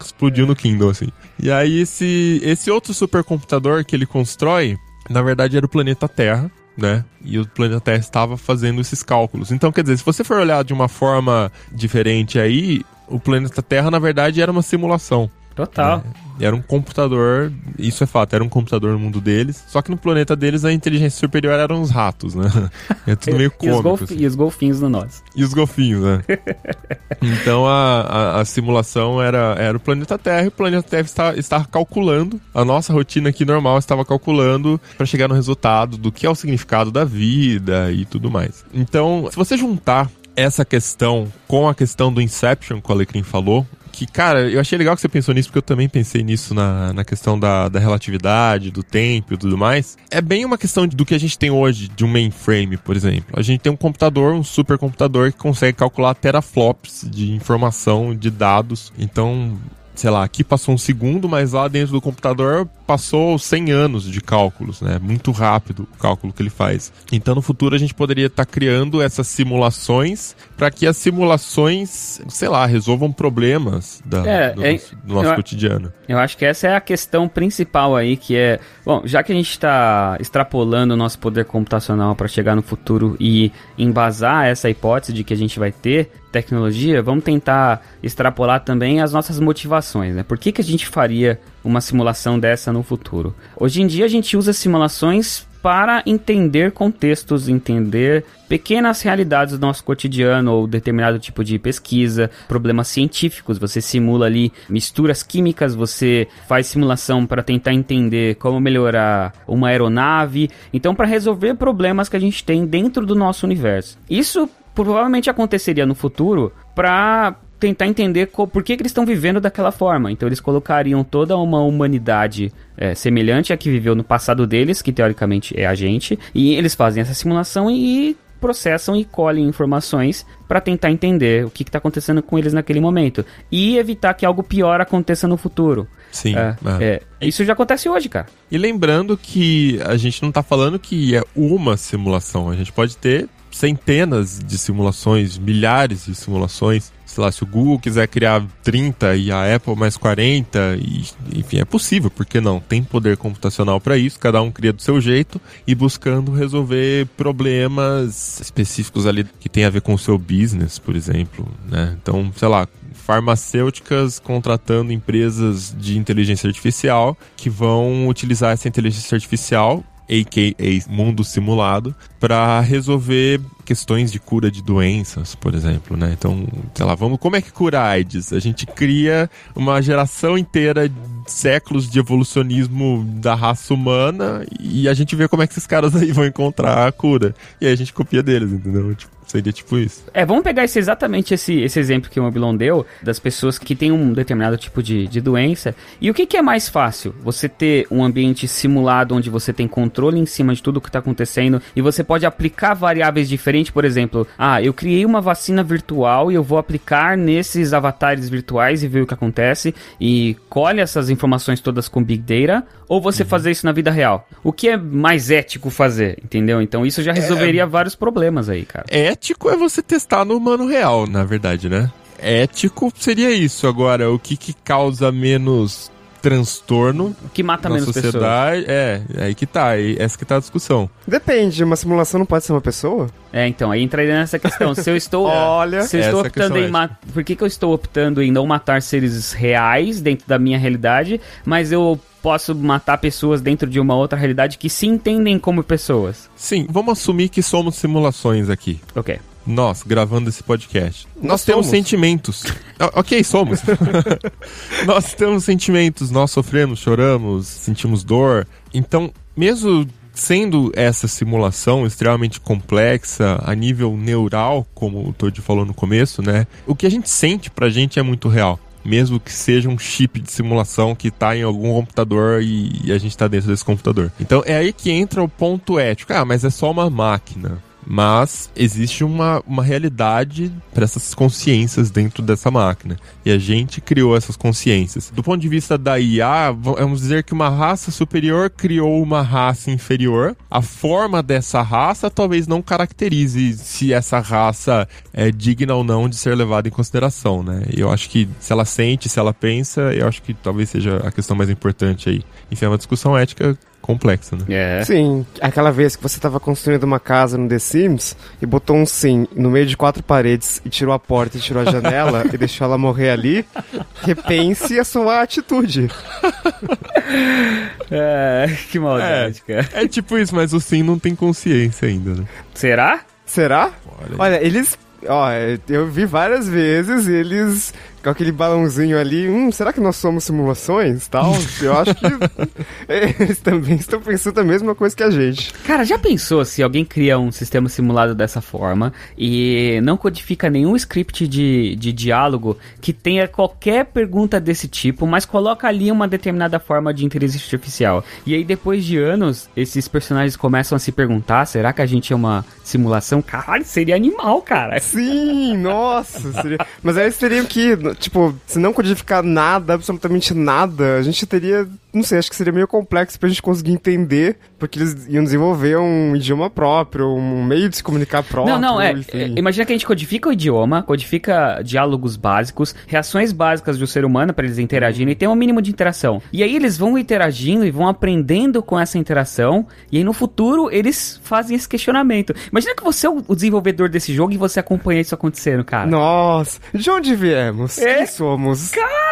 explodiu no Kindle, assim. E aí, esse, esse outro supercomputador que ele constrói, na verdade, era o planeta Terra. Né? E o planeta Terra estava fazendo esses cálculos. Então, quer dizer, se você for olhar de uma forma diferente aí, o planeta Terra, na verdade, era uma simulação. Total. Era um computador, isso é fato, era um computador no mundo deles. Só que no planeta deles a inteligência superior eram os ratos, né? É tudo meio e, os cômico. golf- assim. e os golfinhos no nós. E os golfinhos, né? então a, a, a simulação era, era o planeta Terra e o planeta Terra está, estava calculando, a nossa rotina aqui normal estava calculando para chegar no resultado do que é o significado da vida e tudo mais. Então, se você juntar essa questão com a questão do Inception que o Alecrim falou, que, cara, eu achei legal que você pensou nisso, porque eu também pensei nisso na, na questão da, da relatividade, do tempo e tudo mais. É bem uma questão do que a gente tem hoje de um mainframe, por exemplo. A gente tem um computador, um supercomputador que consegue calcular teraflops de informação, de dados. Então, sei lá, aqui passou um segundo, mas lá dentro do computador passou 100 anos de cálculos, né? Muito rápido o cálculo que ele faz. Então, no futuro, a gente poderia estar criando essas simulações para que as simulações, sei lá, resolvam problemas da, É, do, é- nosso, do nosso eu- cotidiano. Eu acho que essa é a questão principal aí, que é... Bom, já que a gente está extrapolando o nosso poder computacional para chegar no futuro e embasar essa hipótese de que a gente vai ter tecnologia, vamos tentar extrapolar também as nossas motivações, né? Por que, que a gente faria uma simulação dessa no futuro? Hoje em dia a gente usa simulações para entender contextos, entender pequenas realidades do nosso cotidiano ou determinado tipo de pesquisa, problemas científicos. Você simula ali misturas químicas, você faz simulação para tentar entender como melhorar uma aeronave. Então, para resolver problemas que a gente tem dentro do nosso universo. Isso provavelmente aconteceria no futuro para tentar entender co- por que, que eles estão vivendo daquela forma. Então eles colocariam toda uma humanidade é, semelhante à que viveu no passado deles, que teoricamente é a gente, e eles fazem essa simulação e processam e colhem informações para tentar entender o que está acontecendo com eles naquele momento e evitar que algo pior aconteça no futuro. Sim. É, é. é, isso já acontece hoje, cara. E lembrando que a gente não tá falando que é uma simulação, a gente pode ter centenas de simulações, milhares de simulações. Sei lá, se o Google quiser criar 30 e a Apple mais 40, e, enfim, é possível, por que não? Tem poder computacional para isso, cada um cria do seu jeito e buscando resolver problemas específicos ali que tem a ver com o seu business, por exemplo, né? Então, sei lá, farmacêuticas contratando empresas de inteligência artificial que vão utilizar essa inteligência artificial, a.k.a. mundo simulado, para resolver questões de cura de doenças, por exemplo, né? Então, sei lá, vamos, como é que cura AIDS? A gente cria uma geração inteira de séculos de evolucionismo da raça humana e a gente vê como é que esses caras aí vão encontrar a cura. E aí a gente copia deles, entendeu? Tipo, seria tipo isso. É, vamos pegar esse, exatamente esse, esse exemplo que o Mobilon deu, das pessoas que têm um determinado tipo de, de doença. E o que, que é mais fácil? Você ter um ambiente simulado onde você tem controle em cima de tudo o que está acontecendo e você pode aplicar variáveis diferentes, por exemplo, ah, eu criei uma vacina virtual e eu vou aplicar nesses avatares virtuais e ver o que acontece e colhe essas informações todas com Big Data, ou você fazer isso na vida real? O que é mais ético fazer, entendeu? Então isso já resolveria vários problemas aí, cara. Ético é você testar no humano real, na verdade, né? Ético seria isso. Agora, o que, que causa menos transtorno que mata na menos pessoas. sociedade? É, é aí que tá. aí- Essa que tá a discussão. Depende, uma simulação não pode ser uma pessoa? É, então, aí entraria nessa questão. Se eu estou. Olha, se eu estou essa é optando em matar. Por que, que eu estou optando em não matar seres reais dentro da minha realidade, mas eu posso matar pessoas dentro de uma outra realidade que se entendem como pessoas? Sim, vamos assumir que somos simulações aqui. Ok. Nós, gravando esse podcast. Nós, Nós temos somos. sentimentos. Ok, somos. nós temos sentimentos, nós sofremos, choramos, sentimos dor. Então, mesmo sendo essa simulação extremamente complexa a nível neural, como o Todd falou no começo, né? O que a gente sente pra gente é muito real. Mesmo que seja um chip de simulação que tá em algum computador e, e a gente tá dentro desse computador. Então é aí que entra o ponto ético. Ah, mas é só uma máquina. Mas existe uma, uma realidade para essas consciências dentro dessa máquina. E a gente criou essas consciências. Do ponto de vista da IA, vamos dizer que uma raça superior criou uma raça inferior. A forma dessa raça talvez não caracterize se essa raça é digna ou não de ser levada em consideração, né? Eu acho que se ela sente, se ela pensa, eu acho que talvez seja a questão mais importante aí. Enfim, é uma discussão ética complexa, né? É. Sim, aquela vez que você tava construindo uma casa no The Sims e botou um sim no meio de quatro paredes e tirou a porta e tirou a janela e deixou ela morrer ali, repense a sua atitude. É, que maldade, cara. É tipo isso, mas o sim não tem consciência ainda, né? Será? Será? Olha, Olha, eles. Ó, eu vi várias vezes eles com aquele balãozinho ali. Hum, será que nós somos simulações? Tal. Eu acho que eles também estão pensando a mesma coisa que a gente. Cara, já pensou se alguém cria um sistema simulado dessa forma e não codifica nenhum script de, de diálogo que tenha qualquer pergunta desse tipo, mas coloca ali uma determinada forma de inteligência artificial. E aí, depois de anos, esses personagens começam a se perguntar: será que a gente é uma simulação? Caralho, seria animal, cara. Sim, nossa. seria- Mas aí eles teriam que. Tipo, se não codificar nada, absolutamente nada, a gente teria, não sei, acho que seria meio complexo pra gente conseguir entender, porque eles iam desenvolver um idioma próprio, um meio de se comunicar próprio. Não, não, é, enfim. é, Imagina que a gente codifica o idioma, codifica diálogos básicos, reações básicas do ser humano pra eles interagirem e tem um mínimo de interação. E aí eles vão interagindo e vão aprendendo com essa interação, e aí no futuro eles fazem esse questionamento. Imagina que você é o desenvolvedor desse jogo e você acompanha isso acontecendo, cara. Nossa, de onde viemos? É? Quem somos?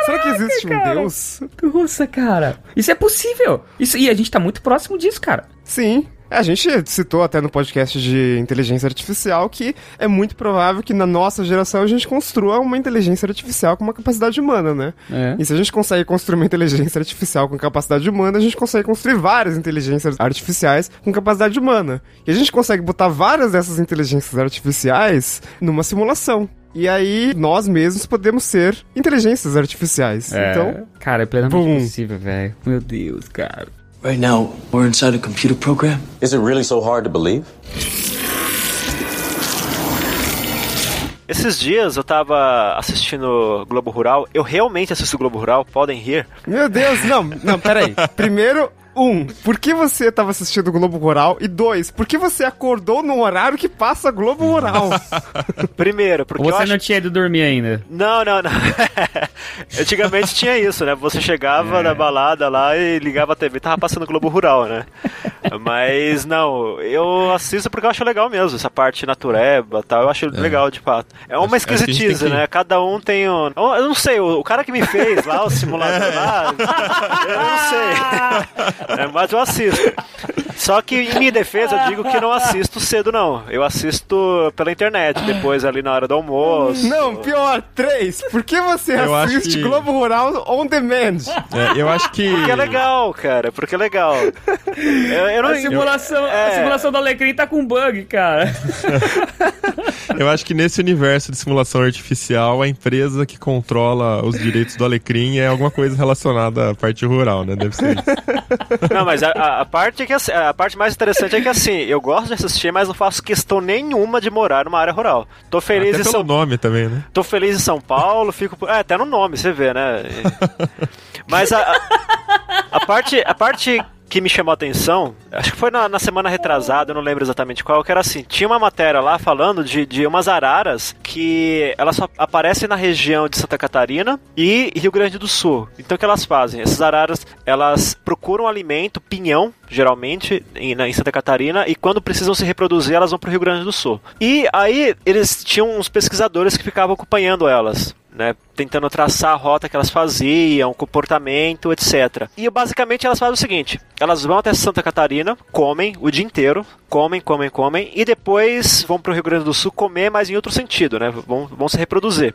Será que existe um cara. Deus? Nossa, cara. Isso é possível. Isso, e a gente tá muito próximo disso, cara. Sim. É, A gente citou até no podcast de inteligência artificial que é muito provável que na nossa geração a gente construa uma inteligência artificial com uma capacidade humana, né? É. E se a gente consegue construir uma inteligência artificial com capacidade humana, a gente consegue construir várias inteligências artificiais com capacidade humana. E a gente consegue botar várias dessas inteligências artificiais numa simulação. E aí nós mesmos podemos ser inteligências artificiais. Então, Cara, é plenamente Bum. possível, velho. Meu Deus, cara. Right now, we're inside a computer program. Is it really so hard to believe? Esses dias eu tava assistindo Globo Rural. Eu realmente assisto Globo Rural, podem rir. Meu Deus, não, não, peraí. Primeiro, um, por que você tava assistindo o Globo Rural? E dois, por que você acordou num horário que passa Globo Rural? Primeiro, porque Ou eu você acho não tinha ido dormir ainda? Não, não, não. Antigamente tinha isso, né? Você chegava É. na balada lá e ligava a TV, tava passando Globo Rural, né? Mas não, eu assisto porque eu acho legal mesmo, essa parte natureba e tal, eu acho legal de fato. É uma esquisitice, que- né? Cada um tem um. Eu não sei, o, cara que me fez lá, o simulador lá, eu não sei. É, mas eu assisto. Só que em minha defesa eu digo que não assisto cedo, não. Eu assisto pela internet, depois ali na hora do almoço. não, pior, três, por que você Eu assiste que- Globo Rural on demand? É, eu acho que. Porque é legal, cara, porque é legal. Eu, eu não, A simulação, a é. simulação do Alecrim tá com bug, cara. Eu acho que nesse universo de simulação artificial, a empresa que controla os direitos do Alecrim é alguma coisa relacionada à parte rural, né? Deve ser isso. Não, mas a, a- a parte que assim, a parte mais interessante é que assim, eu gosto de assistir, mas não faço questão nenhuma de morar numa área rural. Tô feliz Até em São nome também, né? Tô feliz em São Paulo, fico. É, até no nome, você vê, né? Mas a, a, a parte, a parte que me chamou a atenção, acho que foi na, na semana retrasada, eu não lembro exatamente qual, que era assim: tinha uma matéria lá falando de, de umas araras que elas só aparecem na região de Santa Catarina e Rio Grande do Sul. Então o que elas fazem? Essas araras, elas procuram alimento, pinhão, geralmente, em, na- em Santa Catarina, e quando precisam se reproduzir, elas vão pro Rio Grande do Sul. E aí eles tinham uns pesquisadores que ficavam acompanhando elas. Né, tentando traçar a rota que elas faziam, comportamento, etc. E basicamente elas fazem o seguinte: elas vão até Santa Catarina, comem o dia inteiro, comem, comem, comem, e depois vão pro Rio Grande do Sul comer, mas em outro sentido, né? Vão, vão se reproduzir.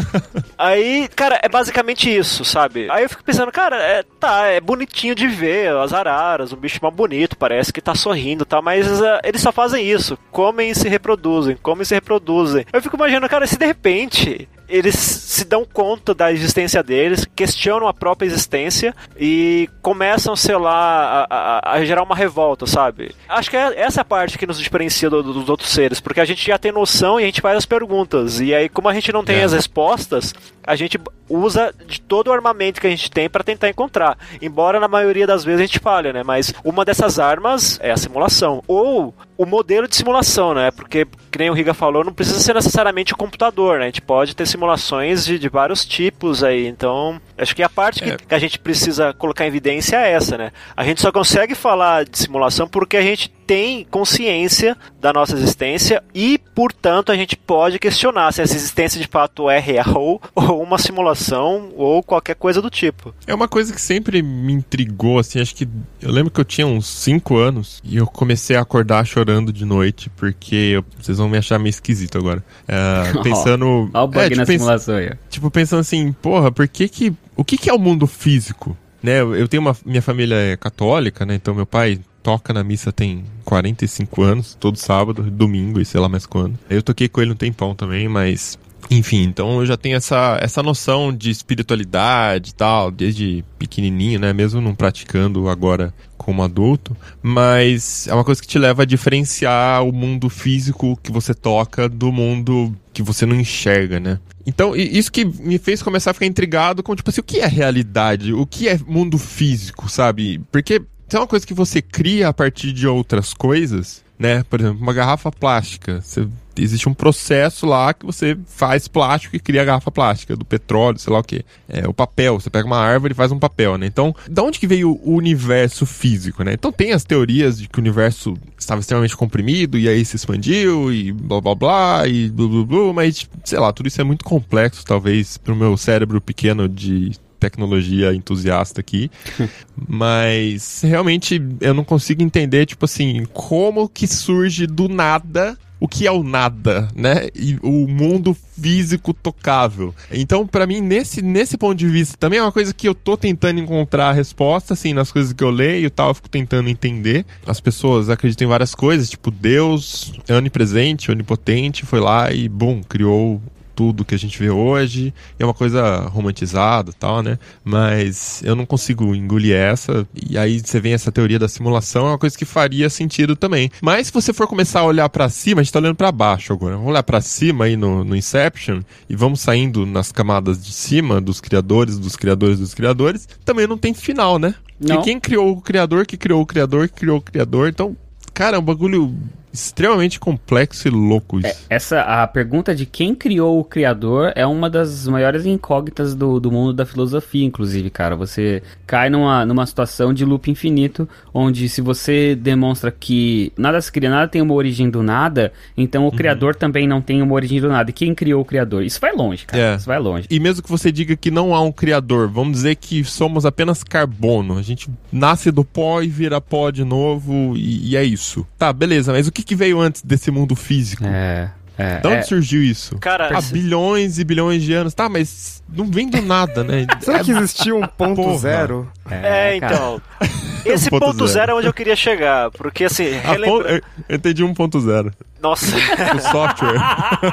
Aí, cara, é basicamente isso, sabe? Aí eu fico pensando, cara, é, tá, é bonitinho de ver as araras, um bicho mal bonito, parece que tá sorrindo e tal, mas ah, eles só fazem isso, comem e se reproduzem, comem e se reproduzem. Eu fico imaginando, cara, se de repente eles se dão conta da existência deles, questionam a própria existência e começam, sei lá, a, a- a gerar uma revolta, sabe? Acho que é essa a parte que nos diferencia do- do- dos outros seres, porque a gente já tem noção e a gente faz as perguntas. E aí, como a gente não tem É. as respostas, a gente usa de todo o armamento que a gente tem para tentar encontrar. Embora na maioria das vezes a gente falha, né? Mas uma dessas armas é a simulação. Ou o modelo de simulação, né? Porque, que nem o Riga falou, não precisa ser necessariamente o computador, né? A gente pode ter simulações de, de vários tipos aí. Então, acho que a parte que, É. que a gente precisa colocar em evidência é essa, né? A gente só consegue falar de simulação porque a gente tem consciência da nossa existência e, portanto, a gente pode questionar se essa existência de fato é real ou uma simulação ou qualquer coisa do tipo. É uma coisa que sempre me intrigou, assim, acho que. Eu lembro que eu tinha uns 5 anos e eu comecei a acordar chorando de noite, porque eu- vocês vão me achar meio esquisito agora. É, pensando. Olha o bug é, tipo, na pens- simulação aí. tipo, pensando assim, porra, por que que. O que que é o mundo físico? Né, eu tenho uma. Minha família é católica, né? Então meu pai toca na missa tem 45 anos, todo sábado, domingo e sei lá mais quando. Eu toquei com ele um tempão também, mas. Enfim, então eu já tenho essa, essa noção de espiritualidade e tal, desde pequenininho, né? Mesmo não praticando agora como adulto, mas é uma coisa que te leva a diferenciar o mundo físico que você toca do mundo que você não enxerga, né? Então, isso que me fez começar a ficar intrigado com, tipo assim, o que é realidade? O que é mundo físico, sabe? Porque se é uma coisa que você cria a partir de outras coisas, né? Por exemplo, uma garrafa plástica. Você- existe um processo lá que você faz plástico e cria a garrafa plástica, do petróleo, sei lá o que. É o papel, você pega uma árvore e faz um papel, né? Então, da onde que veio o universo físico, né? Então tem as teorias de que o universo estava extremamente comprimido e aí se expandiu e blá blá blá e blá blá blá, mas sei lá, tudo isso é muito complexo, talvez, pro meu cérebro pequeno de tecnologia entusiasta aqui, mas realmente eu não consigo entender, tipo assim, como que surge do nada o que é o nada, né? E o mundo físico tocável. Então, pra mim, nesse, nesse ponto de vista, também é uma coisa que eu tô tentando encontrar a resposta, assim, nas coisas que eu leio e tal, eu fico tentando entender. As pessoas acreditam em várias coisas, tipo, Deus é onipresente, onipotente, foi lá e, bum, criou tudo que a gente vê hoje. E é uma coisa romantizada e tal, né? Mas eu não consigo engolir essa. E aí você vem essa teoria da simulação, é uma coisa que faria sentido também. Mas se você for começar a olhar pra cima, a gente tá olhando pra baixo agora. Vamos olhar pra cima aí no, no Inception e vamos saindo nas camadas de cima dos criadores, dos criadores, dos criadores. Também não tem final, né? Não. E quem criou o criador, que criou o criador, que criou o criador. Então, cara, é um bagulho extremamente complexo e louco isso. Essa, a pergunta de quem criou o criador é uma das maiores incógnitas do, do mundo da filosofia, inclusive, cara. Você cai numa, numa situação de loop infinito, onde se você demonstra que nada se cria, nada tem uma origem do nada, então o Uhum. criador também não tem uma origem do nada. E quem criou o criador? Isso vai longe, cara. É. Isso vai longe. E mesmo que você diga que não há um criador, vamos dizer que somos apenas carbono. A gente nasce do pó e vira pó de novo, e, e é isso. Tá, beleza, mas o que, que veio antes desse mundo físico? É. É, De onde é. surgiu isso? Cara, Há bilhões e bilhões de anos. Tá, mas não vem do nada, né? Será que existia um ponto Porra. zero? É, cara. então. Esse Ponto ponto, zero. zero é onde eu queria chegar. Porque assim, relembra... pon- eu, entendi 1.0. Nossa, O software.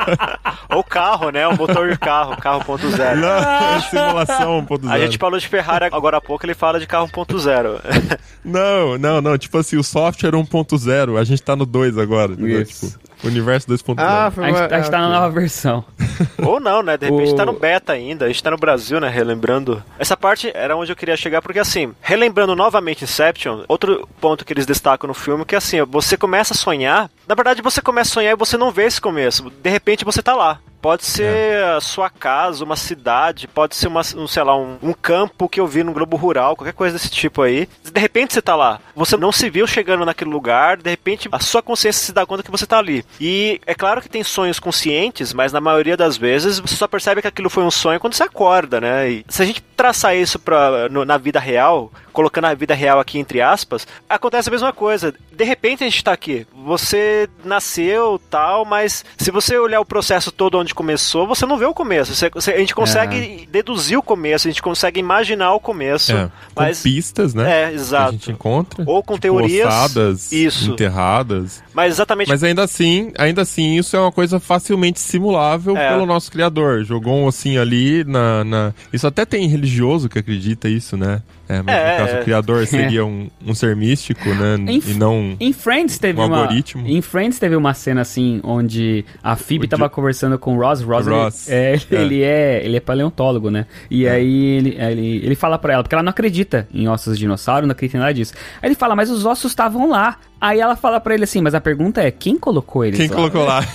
ou carro, né? O motor de carro, carro ponto zero. não, é simulação 1.0. A gente falou de Ferrari agora há pouco, ele fala de carro 1.0. Não, não, não. Tipo assim, o software 1.0. A gente tá no 2 agora. entendeu? Isso. Tipo, universo 2.0. Ah, foi A gente, uma- a gente tá na ok. nova versão. Ou não, né? De repente O- tá no beta ainda. A gente tá no Brasil, né? Relembrando. Essa parte era onde eu queria chegar, porque assim, relembrando novamente Inception, outro ponto que eles destacam no filme que assim, você começa a sonhar. Na verdade, você começa a sonhar e você não vê esse começo. De repente você tá lá. Pode ser a sua casa, uma cidade, pode ser uma, um, sei lá, um, um campo que eu vi no Globo Rural, qualquer coisa desse tipo aí. De repente você tá lá. Você não se viu chegando naquele lugar, de repente a sua consciência se dá conta que você tá ali. E é claro que tem sonhos conscientes, mas na maioria das vezes você só percebe que aquilo foi um sonho quando você acorda, né? E se a gente traçar isso pra, no- na vida real, colocando a vida real aqui entre aspas, acontece a mesma coisa. De repente a gente tá aqui. Você nasceu, tal, mas se você olhar o processo todo onde começou, você não vê o começo. Você- você- a gente consegue deduzir o começo, a gente consegue imaginar o começo. É, com mas pistas, né? é, Que a exato. gente encontra. Ou com tipo, teorias. ossadas, Isso. enterradas. Mas exatamente Mas ainda assim, ainda assim, isso é uma coisa facilmente simulável É. pelo nosso criador. Jogou um ossinho ali na, na- Isso até tem religioso que acredita isso, né? É, mas É, no caso, é. o criador seria um, um ser místico, né? Inf- E não. Em Friends teve Um uma. algoritmo. Em Friends teve uma cena assim onde a Phoebe O tava Jo- conversando com o Ross. Ross, Ross. Ele, é, É. ele é ele é paleontólogo, né? E aí ele, ele, ele fala pra ela, porque ela não acredita em ossos de dinossauro, não acredita em nada disso. Aí ele fala, mas os ossos estavam lá. Aí ela fala pra ele assim, mas a pergunta é, quem colocou eles Quem lá? colocou lá?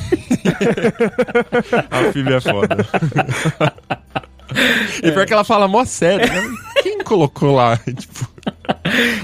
a Phoebe é foda. E pior que ela fala mó sério, né? Quem colocou lá? Tipo.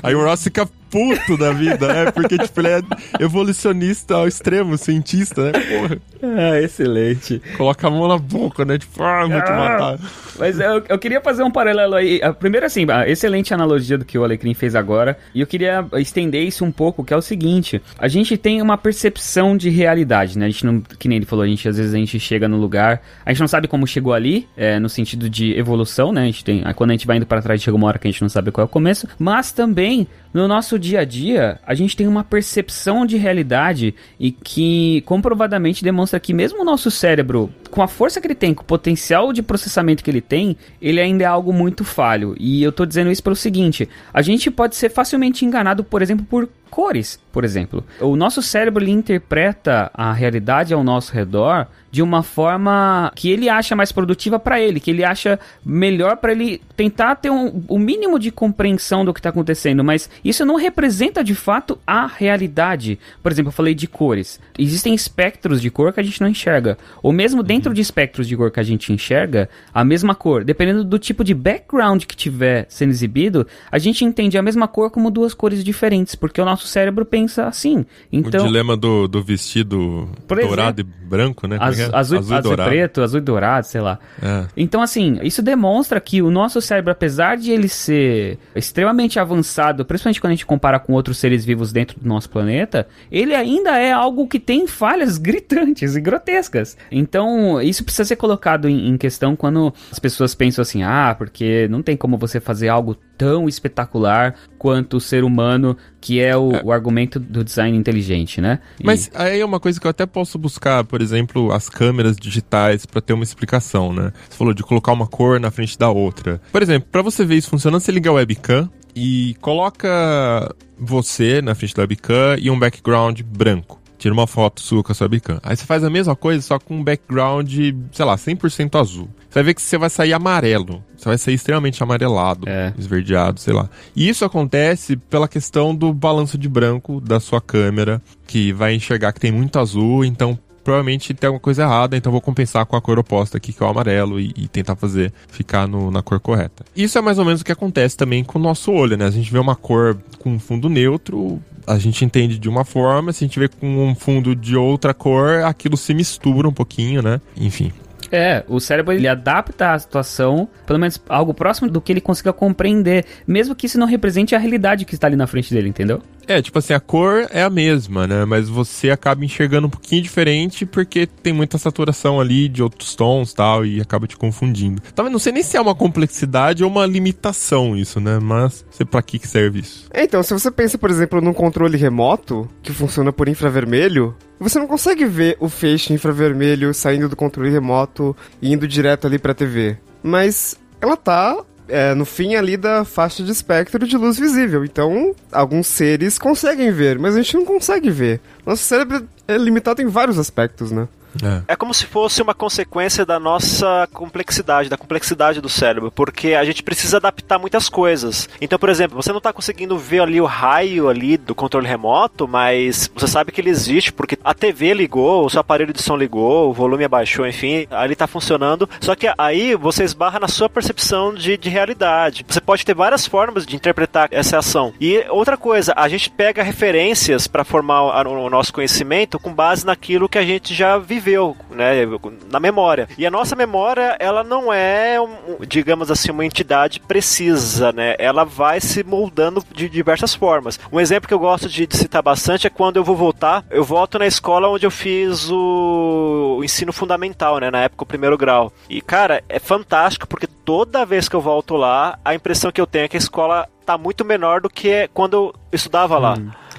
Aí o Ross fica puto da vida, né? Porque, tipo, ele é evolucionista ao extremo, cientista, né? Porra. Ah, excelente. Coloca a mão na boca, né? Tipo, ah, vou te matar. Mas eu, eu queria fazer um paralelo aí. Ah, Primeiro, assim, a excelente analogia do que o Alecrim fez agora. E eu queria estender isso um pouco, que é o seguinte: a gente tem uma percepção de realidade, né? A gente não, que nem ele falou, a gente às vezes a gente chega no lugar, a gente não sabe como chegou ali, é, no sentido de evolução, né? A gente tem, quando a gente vai indo para trás, chega uma hora que a gente não sabe qual é o começo. Mas também no nosso dia a dia, a gente tem uma percepção de realidade e que comprovadamente demonstra que mesmo o nosso cérebro com a força que ele tem, com o potencial de processamento que ele tem, ele ainda é algo muito falho. E eu tô dizendo isso pelo seguinte: a gente pode ser facilmente enganado, por exemplo, por cores, por exemplo. O nosso cérebro interpreta a realidade ao nosso redor de uma forma que ele acha mais produtiva para ele, que ele acha melhor para ele tentar ter um, o mínimo de compreensão do que está acontecendo, mas isso não representa de fato a realidade. Por exemplo, eu falei de cores. Existem espectros de cor que a gente não enxerga, ou mesmo dentro de espectros de cor que a gente enxerga, a mesma cor, dependendo do tipo de background que tiver sendo exibido, a gente entende a mesma cor como duas cores diferentes, porque o nosso cérebro pensa assim. Então, o dilema do, do vestido dourado exemplo, e branco, né? Az, é? azul, azul, azul e preto, azul e dourado, sei lá. É. Então, assim, isso demonstra que o nosso cérebro, apesar de ele ser extremamente avançado, principalmente quando a gente compara com outros seres vivos dentro do nosso planeta, ele ainda é algo que tem falhas gritantes e grotescas. Então, isso precisa ser colocado em, em questão quando as pessoas pensam assim, ah, porque não tem como você fazer algo tão espetacular quanto o ser humano, que é o, é. o argumento do design inteligente, né? E... Mas aí é uma coisa que eu até posso buscar, por exemplo, as câmeras digitais para ter uma explicação, né? Você falou de colocar uma cor na frente da outra. Por exemplo, para você ver isso funcionando, você liga a webcam e coloca você na frente da webcam e um background branco tira uma foto sua com a sua webcam. Aí você faz a mesma coisa, só com um background, sei lá, 100% azul. Você vai ver que você vai sair amarelo. Você vai sair extremamente amarelado, é. esverdeado, sei lá. E isso acontece pela questão do balanço de branco da sua câmera, que vai enxergar que tem muito azul, então provavelmente tem alguma coisa errada, então vou compensar com a cor oposta aqui, que é o amarelo, e, e tentar fazer ficar no, na cor correta. Isso é mais ou menos o que acontece também com o nosso olho, né? A gente vê uma cor com fundo neutro, a gente entende de uma forma, se a gente vê com um fundo de outra cor, aquilo se mistura um pouquinho, né? Enfim. É, o cérebro ele adapta a situação, pelo menos algo próximo do que ele consiga compreender, mesmo que isso não represente a realidade que está ali na frente dele, entendeu? É, tipo assim, a cor é a mesma, né? Mas você acaba enxergando um pouquinho diferente porque tem muita saturação ali de outros tons tal, e acaba te confundindo. Talvez não sei nem se é uma complexidade ou uma limitação isso, né? Mas sei pra que, que serve isso. É, então, se você pensa, por exemplo, num controle remoto que funciona por infravermelho, você não consegue ver o feixe infravermelho saindo do controle remoto e indo direto ali pra TV. Mas ela tá é, no fim ali da faixa de espectro de luz visível. Então, alguns seres conseguem ver, mas a gente não consegue ver. Nosso cérebro é limitado em vários aspectos, né? É. é. como se fosse uma consequência da nossa complexidade, da complexidade do cérebro, porque a gente precisa adaptar muitas coisas. Então, por exemplo, você não está conseguindo ver ali o raio ali do controle remoto, mas você sabe que ele existe porque a TV ligou, o seu aparelho de som ligou, o volume abaixou, enfim, ali está funcionando. Só que aí você esbarra na sua percepção de, de realidade. Você pode ter várias formas de interpretar essa ação. E outra coisa, a gente pega referências para formar o, nosso conhecimento com base naquilo que a gente já viveu viveu, né, na memória. E a nossa memória, ela não é, digamos assim, uma entidade precisa, né? Ela vai se moldando de diversas formas. Um exemplo que eu gosto de, de citar bastante é quando eu vou voltar, eu volto na escola onde eu fiz o, o ensino fundamental, né, na época o primeiro grau. E cara, é fantástico porque toda vez que eu volto lá, a impressão que eu tenho é que a escola tá muito menor do que quando eu estudava lá.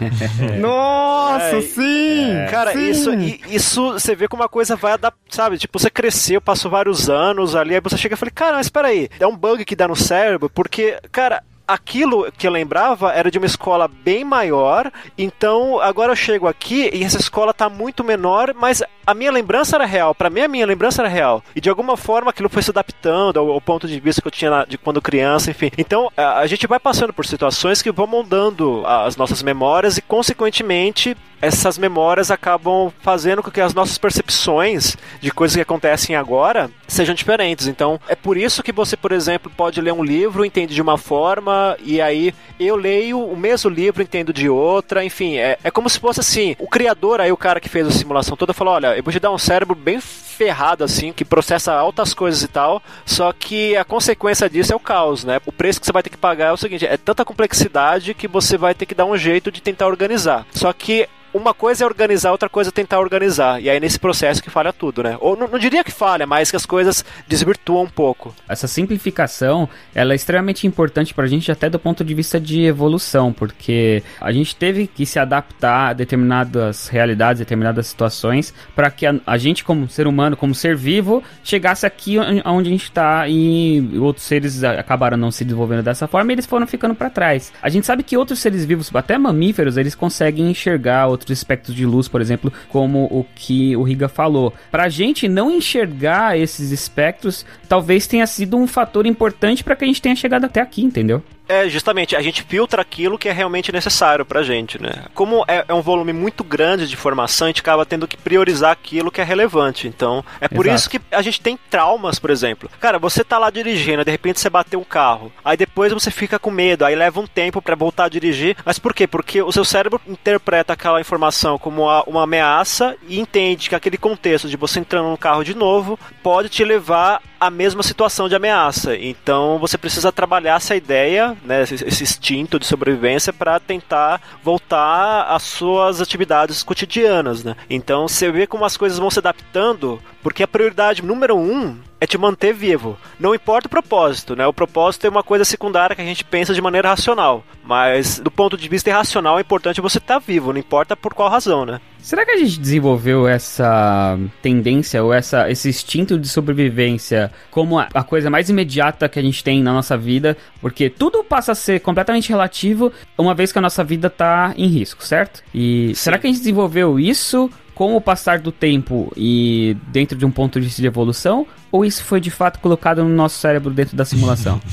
Nossa, é, sim! É. Cara, sim. Isso, isso você vê como uma coisa vai adaptar, sabe? Tipo, você cresceu, passou vários anos ali, aí você chega e fala, cara, mas espera aí, é um bug que dá no cérebro, porque, cara, aquilo que eu lembrava era de uma escola bem maior, então agora eu chego aqui e essa escola tá muito menor, mas a minha lembrança era real, para mim a minha lembrança era real. E de alguma forma aquilo foi se adaptando ao, ao ponto de vista que eu tinha de quando criança, enfim. Então a, a gente vai passando por situações que vão moldando as nossas memórias e consequentemente essas memórias acabam fazendo com que as nossas percepções de coisas que acontecem agora sejam diferentes. Então, é por isso que você, por exemplo, pode ler um livro, entende de uma forma, e aí eu leio o mesmo livro, entendo de outra, enfim, é, é como se fosse assim, o criador aí, o cara que fez a simulação toda, falou, olha, eu vou te dar um cérebro bem ferrado, assim, que processa altas coisas e tal, só que a consequência disso é o caos, né? O preço que você vai ter que pagar é o seguinte, é tanta complexidade que você vai ter que dar um jeito de tentar organizar. Só que uma coisa é organizar, outra coisa é tentar organizar. E aí nesse processo que falha tudo, né? Ou não, diria que falha, mas que as coisas desvirtuam um pouco. Essa simplificação, ela é extremamente importante pra gente até do ponto de vista de evolução, porque a gente teve que se adaptar a determinadas realidades, determinadas situações, para que a, a, gente como ser humano, como ser vivo, chegasse aqui onde a gente está e outros seres acabaram não se desenvolvendo dessa forma e eles foram ficando para trás. A gente sabe que outros seres vivos, até mamíferos, eles conseguem enxergar outros espectros de luz, por exemplo, como o que o Riga falou. Pra gente não enxergar esses espectros, talvez tenha sido um fator importante para que a gente tenha chegado até aqui, entendeu? É, justamente, a gente filtra aquilo que é realmente necessário pra gente, né? Como é, é, um volume muito grande de informação, a gente acaba tendo que priorizar aquilo que é relevante. Então, é por Exato. isso que a gente tem traumas, por exemplo. Cara, você tá lá dirigindo, de repente você bateu um carro, aí depois você fica com medo, aí leva um tempo para voltar a dirigir. Mas por quê? Porque o seu cérebro interpreta aquela informação como uma ameaça e entende que aquele contexto de você entrando no carro de novo pode te levar à mesma situação de ameaça. Então, você precisa trabalhar essa ideia né, esse, esse instinto de sobrevivência para tentar voltar às suas atividades cotidianas, né? Então você vê como as coisas vão se adaptando, porque a prioridade número um é te manter vivo. Não importa o propósito, né? O propósito é uma coisa secundária que a gente pensa de maneira racional. Mas do ponto de vista irracional é importante você estar tá vivo, não importa por qual razão, né? Será que a gente desenvolveu essa tendência ou essa, esse instinto de sobrevivência como a, a coisa mais imediata que a gente tem na nossa vida? Porque tudo passa a ser completamente relativo uma vez que a nossa vida está em risco, certo? E Sim. será que a gente desenvolveu isso com o passar do tempo e dentro de um ponto de vista de evolução? Ou isso foi de fato colocado no nosso cérebro dentro da simulação?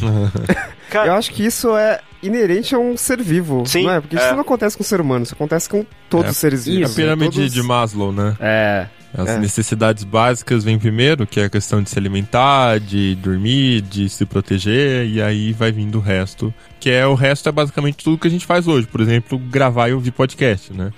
Eu acho que isso é inerente a um ser vivo, Sim, não é? Porque é. isso não acontece com o ser humano, isso acontece com todos é. os seres vivos. A pirâmide todos... de Maslow, né? É. As é. necessidades básicas vêm primeiro, que é a questão de se alimentar, de dormir, de se proteger, e aí vai vindo o resto que é o resto é basicamente tudo que a gente faz hoje. Por exemplo, gravar e ouvir podcast, né?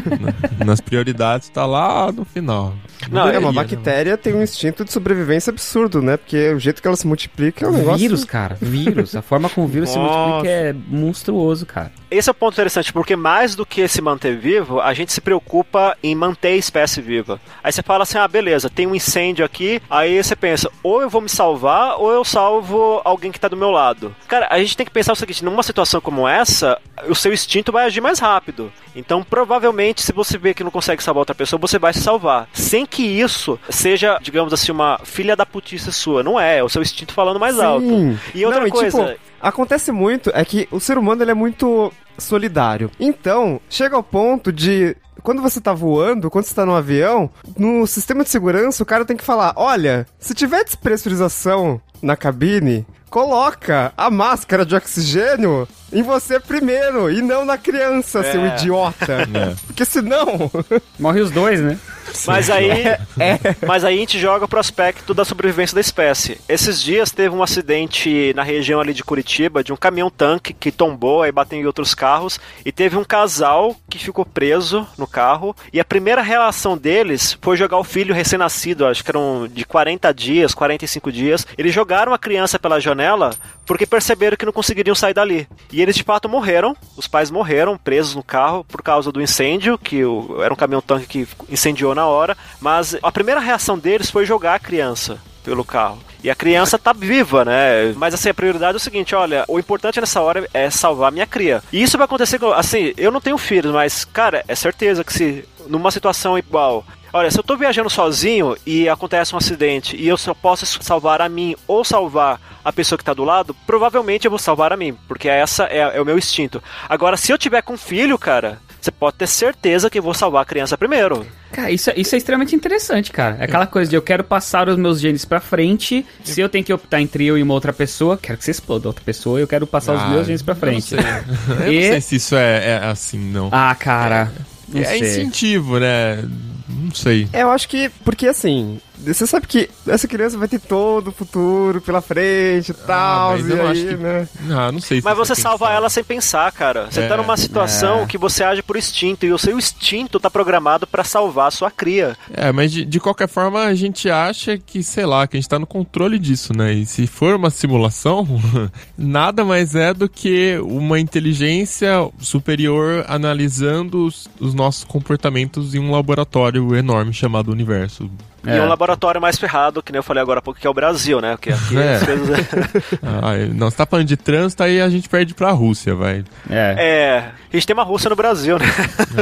Nas prioridades tá lá no final. Não, não é, uma bactéria né? tem um instinto de sobrevivência absurdo, né? Porque o jeito que ela se multiplica é um negócio... Vírus, cara. Vírus. A forma como o vírus se multiplica é monstruoso, cara. Esse é o ponto interessante, porque mais do que se manter vivo, a gente se preocupa em manter a espécie viva. Aí você fala assim, ah, beleza, tem um incêndio aqui, aí você pensa, ou eu vou me salvar, ou eu salvo alguém que tá do meu lado. Cara, a gente tem que pensar o seguinte, numa situação como essa, o seu instinto vai agir mais rápido. Então, provavelmente, se você vê que não consegue salvar outra pessoa, você vai se salvar. Sem que isso seja, digamos assim, uma filha da putice sua. Não é, é o seu instinto falando mais Sim. alto. E outra não, coisa... E, tipo, acontece muito, é que o ser humano ele é muito solidário. Então, chega ao ponto de quando você tá voando, quando você tá no avião, no sistema de segurança, o cara tem que falar: olha, se tiver despressurização na cabine, coloca a máscara de oxigênio em você primeiro e não na criança, é. seu idiota. É. Porque senão. Morre os dois, né? Mas aí, é, é. mas aí a gente joga pro aspecto da sobrevivência da espécie. Esses dias teve um acidente na região ali de Curitiba de um caminhão tanque que tombou e bateu em outros carros e teve um casal que ficou preso no carro e a primeira relação deles foi jogar o filho recém-nascido, acho que eram de 40 dias, 45 dias. Eles jogaram a criança pela janela porque perceberam que não conseguiriam sair dali. E eles de fato morreram, os pais morreram presos no carro por causa do incêndio, que o, era um caminhão tanque que incendiou na hora, mas a primeira reação deles foi jogar a criança pelo carro. E a criança tá viva, né? Mas assim, a prioridade é o seguinte, olha, o importante nessa hora é salvar minha cria. E isso vai acontecer, assim, eu não tenho filhos, mas, cara, é certeza que se numa situação igual Olha, se eu tô viajando sozinho e acontece um acidente e eu só posso salvar a mim ou salvar a pessoa que tá do lado, provavelmente eu vou salvar a mim, porque essa é, é o meu instinto. Agora, se eu tiver com filho, cara, você pode ter certeza que eu vou salvar a criança primeiro. Cara, isso, é, isso é extremamente interessante, cara. É aquela coisa de eu quero passar os meus genes pra frente. Se eu tenho que optar entre eu e uma outra pessoa, quero que você exploda outra pessoa, eu quero passar ah, os meus genes pra frente. Eu não sei, eu não sei se isso é, é, assim, não. Ah, cara. É, é incentivo, né? Não sei. É, eu acho que, porque assim, você sabe que essa criança vai ter todo o futuro pela frente e tal, mas e eu aí, acho que- né? Ah, não sei se Mas você salva que ela sem pensar, cara. Você É, tá numa situação é. que você age por instinto e o seu instinto tá programado pra salvar a sua cria. É, mas de, de qualquer forma a gente acha que, sei lá, que a gente tá no controle disso, né? E se for uma simulação, nada mais é do que uma inteligência superior analisando os, os nossos comportamentos em um laboratório enorme chamado universo. E É. um laboratório mais ferrado, que nem eu falei agora há pouco, que é o Brasil, né? Porque aqui É. as coisas... Ah, não, você tá falando de trânsito, aí a gente perde pra Rússia, vai. É. É, a gente tem uma Rússia no Brasil, né?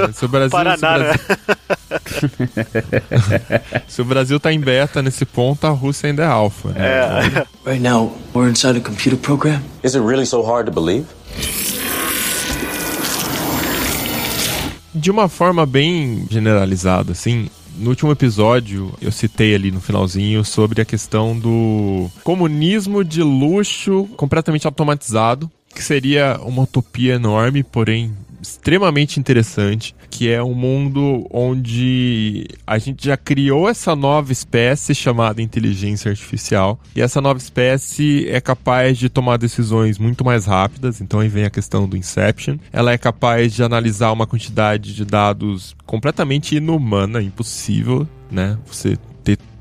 É, se o Brasil, Paraná, se o Brasil, se o Brasil tá em beta nesse ponto, a Rússia ainda é alfa. Né? É. Right now, we're inside a computer program. Is it really so hard to believe? De uma forma bem generalizada, assim, no último episódio eu citei ali no finalzinho sobre a questão do comunismo de luxo completamente automatizado, que seria uma utopia enorme, porém extremamente interessante, que é um mundo onde a gente já criou essa nova espécie chamada inteligência artificial, e essa nova espécie é capaz de tomar decisões muito mais rápidas, então aí vem a questão do Inception. Ela é capaz de analisar uma quantidade de dados completamente inumana, impossível, né? Você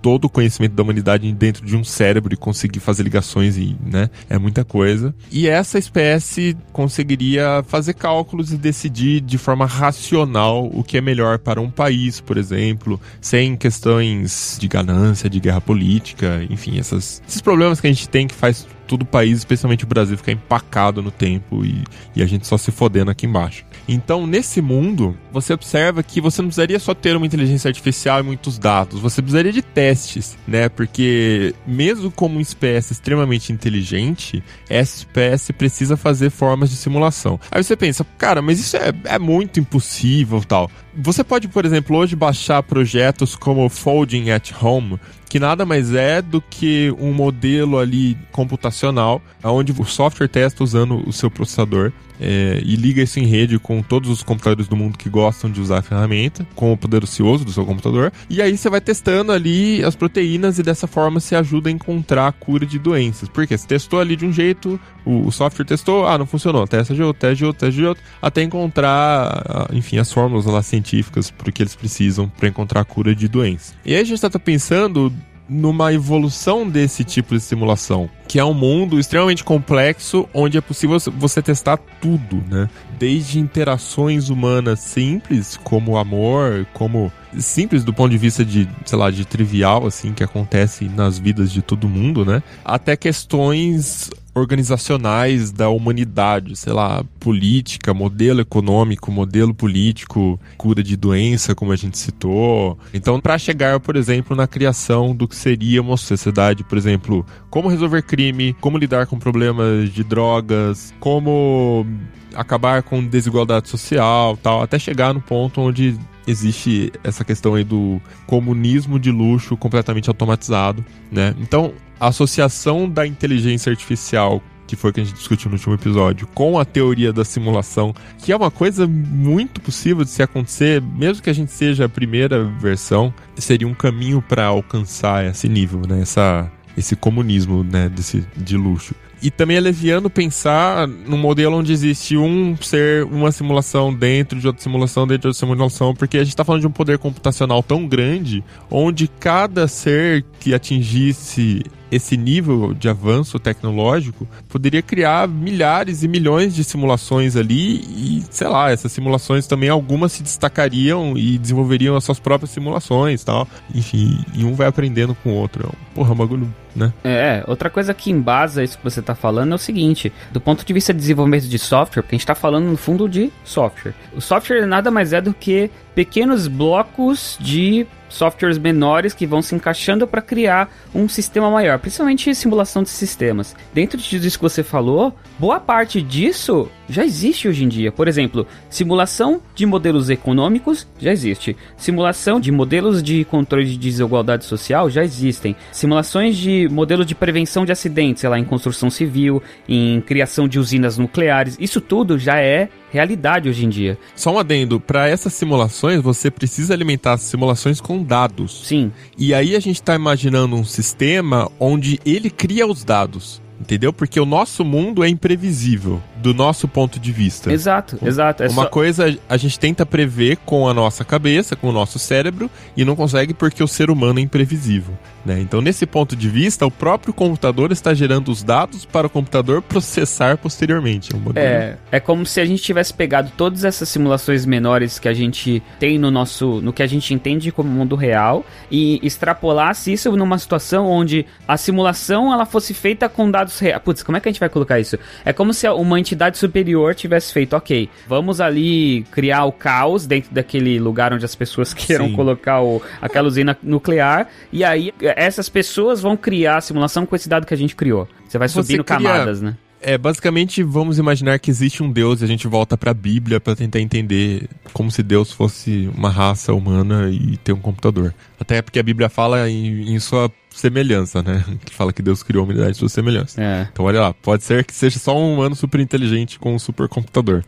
todo o conhecimento da humanidade dentro de um cérebro e conseguir fazer ligações e, né, é muita coisa. E essa espécie conseguiria fazer cálculos e decidir de forma racional o que é melhor para um país, por exemplo, sem questões de ganância, de guerra política, enfim, essas, esses problemas que a gente tem que faz todo o país, especialmente o Brasil, ficar empacado no tempo e, e a gente só se fodendo aqui embaixo. Então, nesse mundo, você observa que você não precisaria só ter uma inteligência artificial e muitos dados, você precisaria de testes, né? Porque, mesmo como uma espécie extremamente inteligente, essa espécie precisa fazer formas de simulação. Aí você pensa, cara, mas isso é, é muito impossível tal. Você pode, por exemplo, hoje baixar projetos como Folding at Home, que nada mais é do que um modelo ali computacional, onde o software testa usando o seu processador é, e liga isso em rede com todos os computadores do mundo que gostam de usar a ferramenta, com o poder ocioso do seu computador, e aí você vai testando ali as proteínas e dessa forma você ajuda a encontrar a cura de doenças. Porque você testou ali de um jeito, o, o software testou, ah, não funcionou, testa de outro, testa de outro, testa de outro, até encontrar, enfim, as fórmulas lá científicas porque eles precisam para encontrar a cura de doenças. E aí a gente está pensando numa evolução desse tipo de simulação, que é um mundo extremamente complexo onde é possível você testar tudo, né? Desde interações humanas simples, como amor, como simples do ponto de vista de, sei lá, de trivial assim que acontece nas vidas de todo mundo, né? Até questões organizacionais da humanidade, sei lá, política, modelo econômico, modelo político, cura de doença, como a gente citou. Então, para chegar, por exemplo, na criação do que seria uma sociedade, por exemplo, como resolver crime, como lidar com problemas de drogas, como acabar com desigualdade social, tal, até chegar no ponto onde existe essa questão aí do comunismo de luxo completamente automatizado, né? Então, a associação da inteligência artificial que foi que a gente discutiu no último episódio, com a teoria da simulação, que é uma coisa muito possível de se acontecer, mesmo que a gente seja a primeira versão, seria um caminho para alcançar esse nível, né? Essa, esse comunismo, né? Desse, de luxo. E também é leviano pensar num modelo onde existe um ser, uma simulação dentro de outra simulação, dentro de outra simulação, porque a gente está falando de um poder computacional tão grande, onde cada ser que atingisse esse nível de avanço tecnológico poderia criar milhares e milhões de simulações ali e, sei lá, essas simulações também algumas se destacariam e desenvolveriam as suas próprias simulações tal. Enfim, e um vai aprendendo com o outro. Porra, é um bagulho, né? É, outra coisa que embasa isso que você tá falando é o seguinte: do ponto de vista de desenvolvimento de software, porque a gente tá falando no fundo de software. O software nada mais é do que pequenos blocos de softwares menores que vão se encaixando para criar um sistema maior, principalmente simulação de sistemas. Dentro disso que você falou, boa parte disso já existe hoje em dia. Por exemplo, simulação de modelos econômicos já existe. Simulação de modelos de controle de desigualdade social já existem. Simulações de modelo de prevenção de acidentes, sei lá, em construção civil, em criação de usinas nucleares. Isso tudo já é realidade hoje em dia. Só um adendo, para essas simulações você precisa alimentar as simulações com dados. Sim. E aí a gente está imaginando um sistema onde ele cria os dados. Entendeu? Porque o nosso mundo é imprevisível do nosso ponto de vista. Exato, exato. É Uma só- coisa a gente tenta prever com a nossa cabeça, com o nosso cérebro, e não consegue porque o ser humano é imprevisível. Né? Então, nesse ponto de vista, o próprio computador está gerando os dados para o computador processar posteriormente. É um. É, é como se a gente tivesse pegado todas essas simulações menores que a gente tem no nosso, no que a gente entende como mundo real e extrapolasse isso numa situação onde a simulação ela fosse feita com dados reais. Putz, como é que a gente vai colocar isso? É como se uma entidade superior tivesse feito, ok, vamos ali criar o caos dentro daquele lugar onde as pessoas queiram Sim. colocar o, aquela usina nuclear e aí essas pessoas vão criar a simulação com esse dado que a gente criou. Você vai Você subindo cria- camadas, né? É, basicamente, vamos imaginar que existe um Deus e a gente volta pra Bíblia pra tentar entender como se Deus fosse uma raça humana e ter um computador. Até porque a Bíblia fala em, em sua semelhança, né? Que fala que Deus criou a humanidade em sua semelhança. É. Então, olha lá, pode ser que seja só um humano super inteligente com um supercomputador.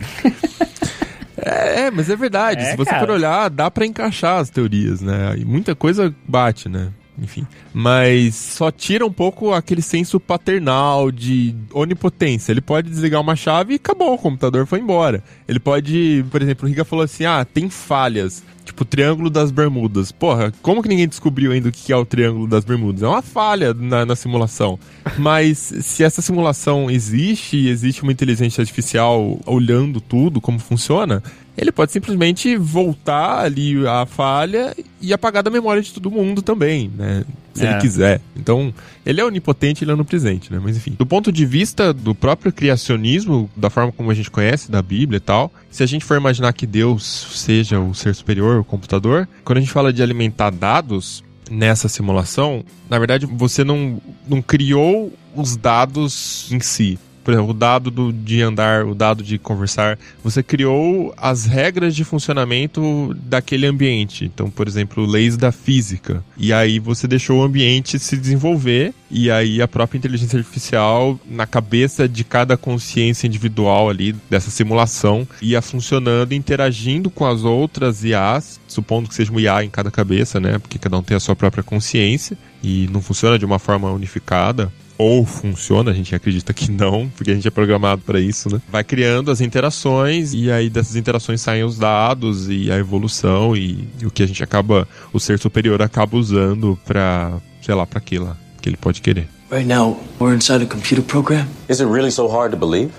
é, mas é verdade. É, Se você cara. for olhar, dá pra encaixar as teorias, né? E muita coisa bate, né? Enfim. Mas só tira um pouco aquele senso paternal de onipotência. Ele pode desligar uma chave e acabou, o computador foi embora. Ele pode, por exemplo, o Riga falou assim: ah, tem falhas. Tipo, o Triângulo das Bermudas. Porra, como que ninguém descobriu ainda o que é o Triângulo das Bermudas? É uma falha na, na simulação. Mas se essa simulação existe e existe uma inteligência artificial olhando tudo, como funciona, ele pode simplesmente voltar ali a falha e apagar da memória de todo mundo também, né? Se É. ele quiser. Então, ele é onipotente, ele é onipresente, né? Mas enfim. Do ponto de vista do próprio criacionismo, da forma como a gente conhece, da Bíblia e tal, se a gente for imaginar que Deus seja o ser superior, o computador, quando a gente fala de alimentar dados nessa simulação, na verdade você não, não criou os dados em si. Por exemplo, o dado do- de andar, o dado de conversar, você criou as regras de funcionamento daquele ambiente. Então, por exemplo, leis da física. E aí você deixou o ambiente se desenvolver e aí a própria inteligência artificial, na cabeça de cada consciência individual ali dessa simulação, ia funcionando, interagindo com as outras IAs, supondo que seja um IA em cada cabeça, né? Porque cada um tem a sua própria consciência e não funciona de uma forma unificada. Ou funciona, a gente acredita que não, porque a gente é programado para isso, né? Vai criando as interações e aí dessas interações saem os dados e a evolução e, e o que a gente acaba, o ser superior acaba usando pra, sei lá, pra quê lá, que ele pode querer. Right now, we're inside a computer program. Is it really so hard to believe?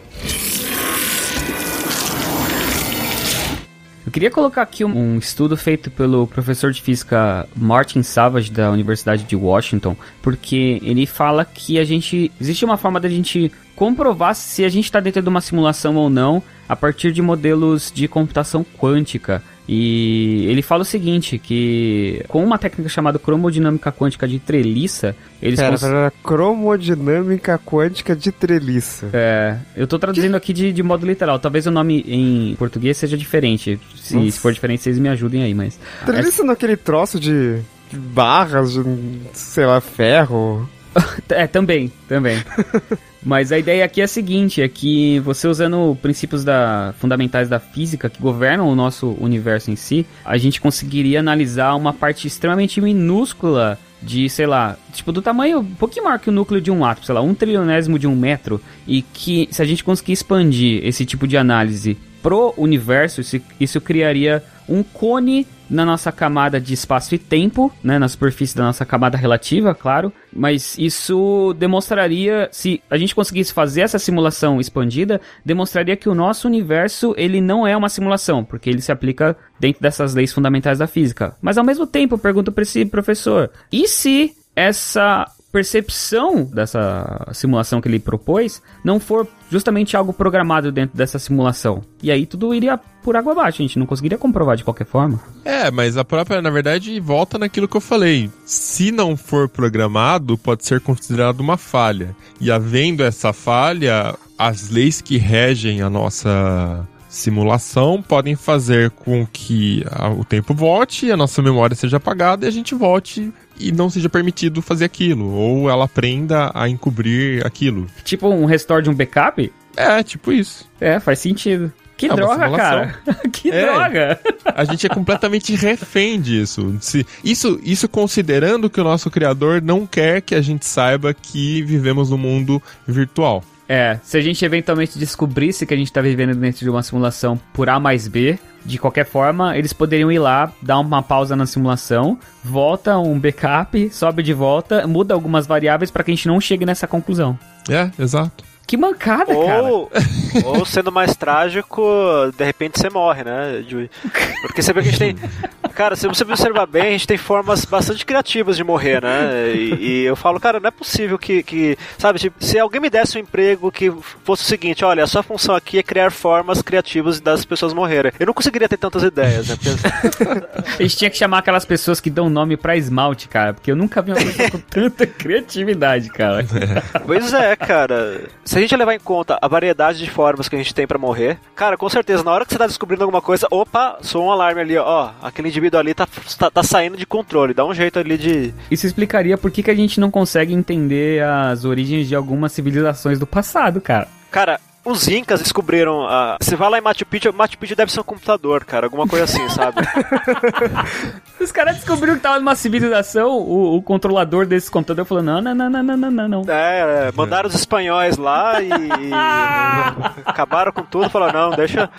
Eu queria colocar aqui um, um estudo feito pelo professor de física Martin Savage da Universidade de Washington, porque ele fala que a gente existe uma forma da gente comprovar se a gente está dentro de uma simulação ou não a partir de modelos de computação quântica. E ele fala o seguinte, que com uma técnica chamada cromodinâmica quântica de treliça, eles Pera, cons- pera, cromodinâmica quântica de treliça. É, eu tô traduzindo aqui de, de modo literal. Talvez o nome em português seja diferente. Se, se for diferente, vocês me ajudem aí, mas. Treliça naquele troço de de barras, de, sei lá, ferro. É, também, também. Mas a ideia aqui é a seguinte, é que você usando princípios da, fundamentais da física que governam o nosso universo em si, a gente conseguiria analisar uma parte extremamente minúscula de, sei lá, tipo, do tamanho um pouquinho maior que o núcleo de um átomo, sei lá, um trilionésimo de um metro, e que se a gente conseguir expandir esse tipo de análise pro universo, isso, isso criaria um cone na nossa camada de espaço e tempo, né, na superfície da nossa camada relativa, claro, mas isso demonstraria, se a gente conseguisse fazer essa simulação expandida, demonstraria que o nosso universo, ele não é uma simulação, porque ele se aplica dentro dessas leis fundamentais da física. Mas ao mesmo tempo, pergunto para esse professor, e se essa percepção dessa simulação que ele propôs não for justamente algo programado dentro dessa simulação. E aí tudo iria por água abaixo, a gente não conseguiria comprovar de qualquer forma. É, mas a própria, na verdade, volta naquilo que eu falei. Se não for programado, pode ser considerado uma falha. E havendo essa falha, as leis que regem a nossa simulação podem fazer com que o tempo volte, a nossa memória seja apagada e a gente volte e não seja permitido fazer aquilo. Ou ela aprenda a encobrir aquilo. Tipo um restore de um backup? É, tipo isso. É, faz sentido. Que É droga, cara. que É. droga. A gente é completamente refém disso. Se- isso. Isso considerando que o nosso criador não quer que a gente saiba que vivemos num mundo virtual. É, se a gente eventualmente descobrisse que a gente tá vivendo dentro de uma simulação por A mais B, de qualquer forma, eles poderiam ir lá, dar uma pausa na simulação, volta um backup, sobe de volta, muda algumas variáveis pra que a gente não chegue nessa conclusão. É, exato. Que mancada, cara. Ou, ou sendo mais trágico, de repente você morre, né? Porque você vê que a gente tem. Cara, se você observar bem, a gente tem formas bastante criativas de morrer, né? E, e eu falo, cara, não é possível que. que sabe, tipo, se alguém me desse um emprego que fosse o seguinte: olha, a sua função aqui é criar formas criativas das pessoas morrerem. Eu não conseguiria ter tantas ideias, né? Porque- A gente tinha que chamar aquelas pessoas que dão nome pra esmalte, cara, porque eu nunca vi uma pessoa com tanta criatividade, cara. Pois é, cara. Se a gente levar em conta a variedade de formas que a gente tem pra morrer, cara, com certeza, na hora que você tá descobrindo alguma coisa, opa, soa um alarme ali, ó. Aquele indivíduo ali tá, tá, tá saindo de controle. Dá um jeito ali de. Isso explicaria por que, que a gente não consegue entender as origens de algumas civilizações do passado, cara. Cara. Os Incas descobriram. A... Você vai lá em Machu Picchu, Machu Picchu deve ser um computador, cara. Alguma coisa assim, sabe? Os caras descobriram que tava numa civilização, o, o controlador desse computador falou: não, não, não, não, não, não, não. É, é, mandaram os espanhóis lá e. acabaram com tudo. Falaram, não, deixa.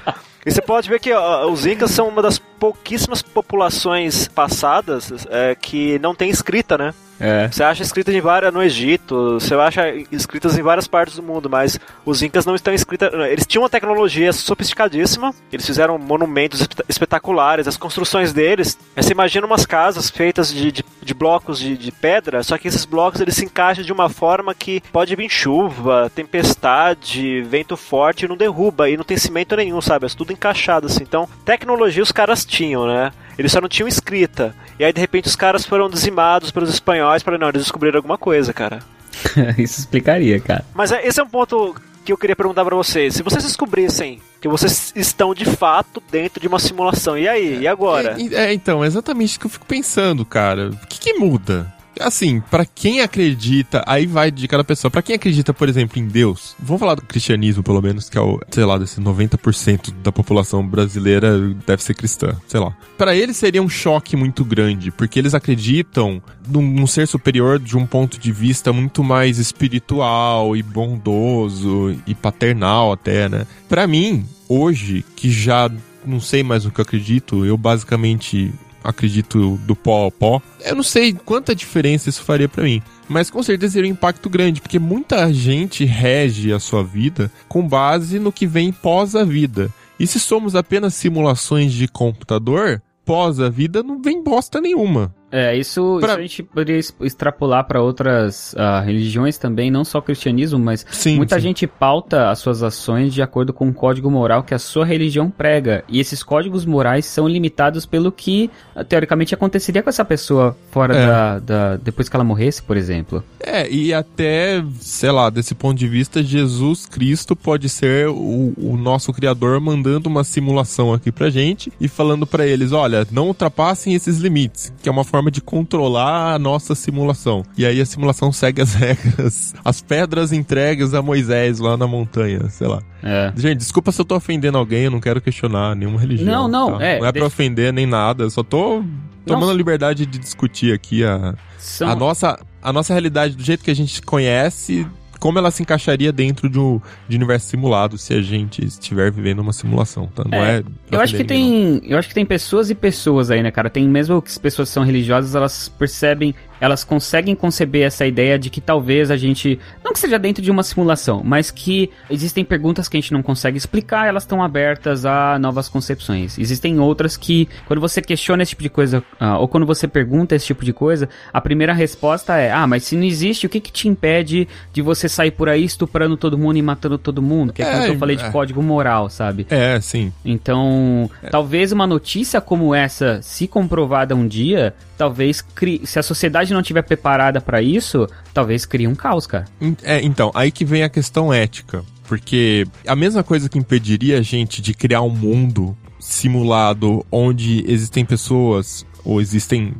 E você pode ver que ó, os Incas são uma das pouquíssimas populações passadas é, que não tem escrita, né? É. Você acha escritas em várias no Egito, você acha escritas em várias partes do mundo, mas os incas não estão escritas. Eles tinham uma tecnologia sofisticadíssima, eles fizeram monumentos espet- espetaculares, as construções deles. Você imagina umas casas feitas de, de, de blocos de, de pedra, só que esses blocos eles se encaixam de uma forma que pode vir chuva, tempestade, vento forte e não derruba, e não tem cimento nenhum, sabe? É tudo encaixado assim. Então, tecnologia os caras tinham, né? Eles só não tinham escrita. E aí, de repente, os caras foram dizimados pelos espanhóis para não, eles descobriram alguma coisa, cara. Isso explicaria, cara. Mas é- esse é um ponto que eu queria perguntar pra vocês. Se vocês descobrissem que vocês estão de fato dentro de uma simulação, e aí? E agora? É, é, então, é exatamente isso que eu fico pensando, cara. O que, que muda? Assim, pra quem acredita, aí vai de cada pessoa. Pra quem acredita, por exemplo, em Deus, vamos falar do cristianismo, pelo menos, que é o, sei lá, desse 90% da população brasileira deve ser cristã, sei lá. Pra eles seria um choque muito grande, porque eles acreditam num, num ser superior de um ponto de vista muito mais espiritual e bondoso e paternal até, né? Pra mim, hoje, que já não sei mais o que eu acredito, eu basicamente acredito do pó ao pó. Eu não sei quanta diferença isso faria pra mim. Mas com certeza seria um impacto grande, porque muita gente rege a sua vida com base no que vem pós a vida. E se somos apenas simulações de computador, pós a vida não vem bosta nenhuma. É, isso, Pra- isso a gente poderia extrapolar para outras ah, religiões também, não só o cristianismo, mas Sim, muita sim. gente pauta as suas ações de acordo com o código moral que a sua religião prega. E esses códigos morais são limitados pelo que, ah, teoricamente, aconteceria com essa pessoa fora É. da, da- depois que ela morresse, por exemplo. É, e até, sei lá, desse ponto de vista, Jesus Cristo pode ser o, o nosso criador mandando uma simulação aqui pra gente e falando pra eles, olha, não ultrapassem esses limites, que é uma forma de controlar a nossa simulação. E aí a simulação segue as regras, as pedras entregues a Moisés lá na montanha, sei lá. É. Gente, desculpa se eu tô ofendendo alguém, eu não quero questionar nenhuma religião. Não, não, tá? é, Não é pra deixa- ofender nem nada, eu só tô tomando a liberdade de discutir aqui a, São- a nossa, a nossa realidade, do jeito que a gente conhece, como ela se encaixaria dentro de um de universo simulado se a gente estiver vivendo uma simulação, tá? Não É, é. Eu acho que tem, eu acho que tem pessoas e pessoas aí, né, cara? Tem mesmo que as pessoas são religiosas, elas percebem, elas conseguem conceber essa ideia de que talvez a gente, não que seja dentro de uma simulação, mas que existem perguntas que a gente não consegue explicar, elas estão abertas a novas concepções. Existem outras que, quando você questiona esse tipo de coisa, ah, ou quando você pergunta esse tipo de coisa, a primeira resposta é: ah, mas se não existe, o que que te impede de você sair por aí estuprando todo mundo e matando todo mundo? Que é, É, eu falei de é. código moral, sabe? É, sim. Então, talvez uma notícia como essa, se comprovada um dia, talvez se a sociedade não estiver preparada pra isso, talvez crie um caos, cara. É, então, aí que vem a questão ética. Porque a mesma coisa que impediria a gente de criar um mundo simulado onde existem pessoas ou existem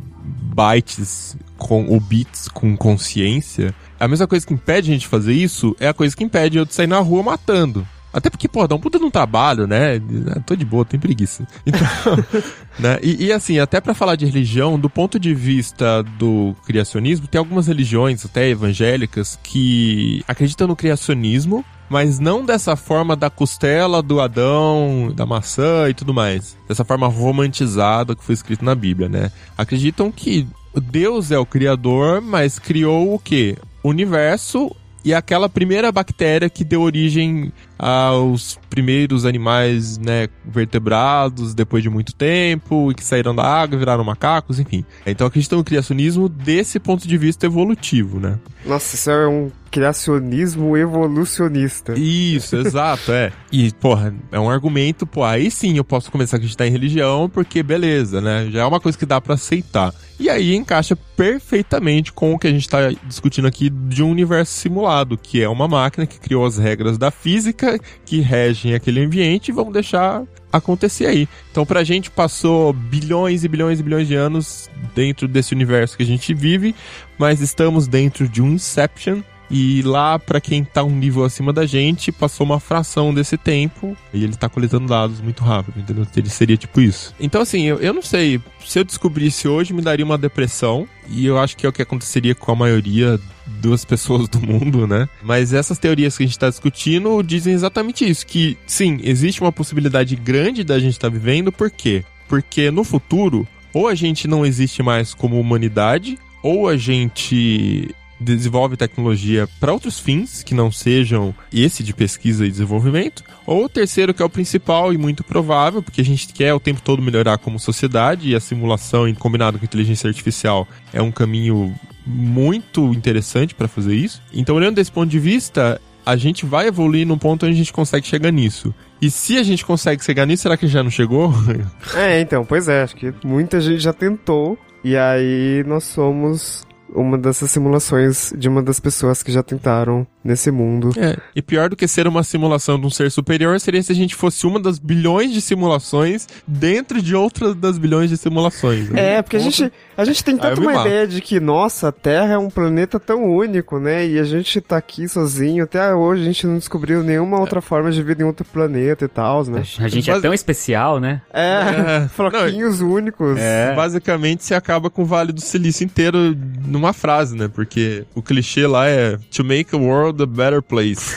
bytes com, ou bits com consciência, a mesma coisa que impede a gente de fazer isso é a coisa que impede eu de sair na rua matando. Até porque, pô, dá um puta de um trabalho, né? Tô de boa, tenho preguiça. Então, né? E, e, assim, até para falar de religião, do ponto de vista do criacionismo, tem algumas religiões, até evangélicas, que acreditam no criacionismo, mas não dessa forma da costela do Adão, da maçã e tudo mais. Dessa forma romantizada que foi escrito na Bíblia, né? Acreditam que Deus é o criador, mas criou o quê? O universo e aquela primeira bactéria que deu origem aos primeiros animais, né, vertebrados depois de muito tempo e que saíram da água, viraram macacos, enfim. Então acreditam no criacionismo desse ponto de vista evolutivo, né? Nossa, isso é um criacionismo evolucionista. Isso, exato, é. E, porra, é um argumento, pô, aí sim eu posso começar a acreditar em religião, porque beleza, né? Já é uma coisa que dá para aceitar. E aí encaixa perfeitamente com o que a gente está discutindo aqui de um universo simulado, que é uma máquina que criou as regras da física que regem aquele ambiente e vamos deixar acontecer aí. Então pra gente passou bilhões e bilhões e bilhões de anos dentro desse universo que a gente vive, mas estamos dentro de um Inception e lá, para quem tá um nível acima da gente, passou uma fração desse tempo e ele tá coletando dados muito rápido, entendeu? Ele seria tipo isso. Então, assim, eu, eu não sei. Se eu descobrisse hoje, me daria uma depressão. E eu acho que é o que aconteceria com a maioria das pessoas do mundo, né? Mas essas teorias que a gente está discutindo dizem exatamente isso: que sim, existe uma possibilidade grande da gente estar tá vivendo, por quê? Porque no futuro, ou a gente não existe mais como humanidade, ou a gente desenvolve tecnologia para outros fins que não sejam esse de pesquisa e desenvolvimento, ou o terceiro que é o principal e muito provável, porque a gente quer o tempo todo melhorar como sociedade e a simulação combinado com inteligência artificial é um caminho muito interessante para fazer isso. Então, olhando desse ponto de vista, a gente vai evoluir num ponto onde a gente consegue chegar nisso. E se a gente consegue chegar nisso, será que já não chegou? é, então, pois é, acho que muita gente já tentou. E aí nós somos uma dessas simulações de uma das pessoas que já tentaram nesse mundo. É, e pior do que ser uma simulação de um ser superior seria se a gente fosse uma das bilhões de simulações dentro de outras das bilhões de simulações. Né? É, porque a gente, a gente tem tanto uma mato. ideia de que, nossa, a Terra é um planeta tão único, né? E a gente tá aqui sozinho. Até hoje a gente não descobriu nenhuma outra é. forma de vida em outro planeta e tal, né? A gente é tão especial, né? É, é. floquinhos não, únicos. É. Basicamente, se acaba com o Vale do Silício inteiro numa frase, né? Porque o clichê lá é to make a world a better place.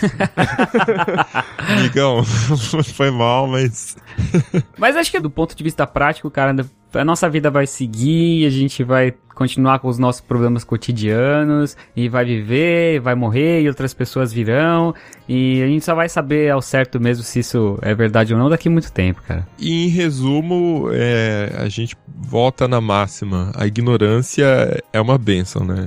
Amigão, foi mal, mas. mas acho que do ponto de vista prático, cara, a nossa vida vai seguir, a gente vai continuar com os nossos problemas cotidianos e vai viver, vai morrer e outras pessoas virão e a gente só vai saber ao certo mesmo se isso é verdade ou não daqui a muito tempo, cara. E em resumo, é, a gente volta na máxima, a ignorância é uma benção, né?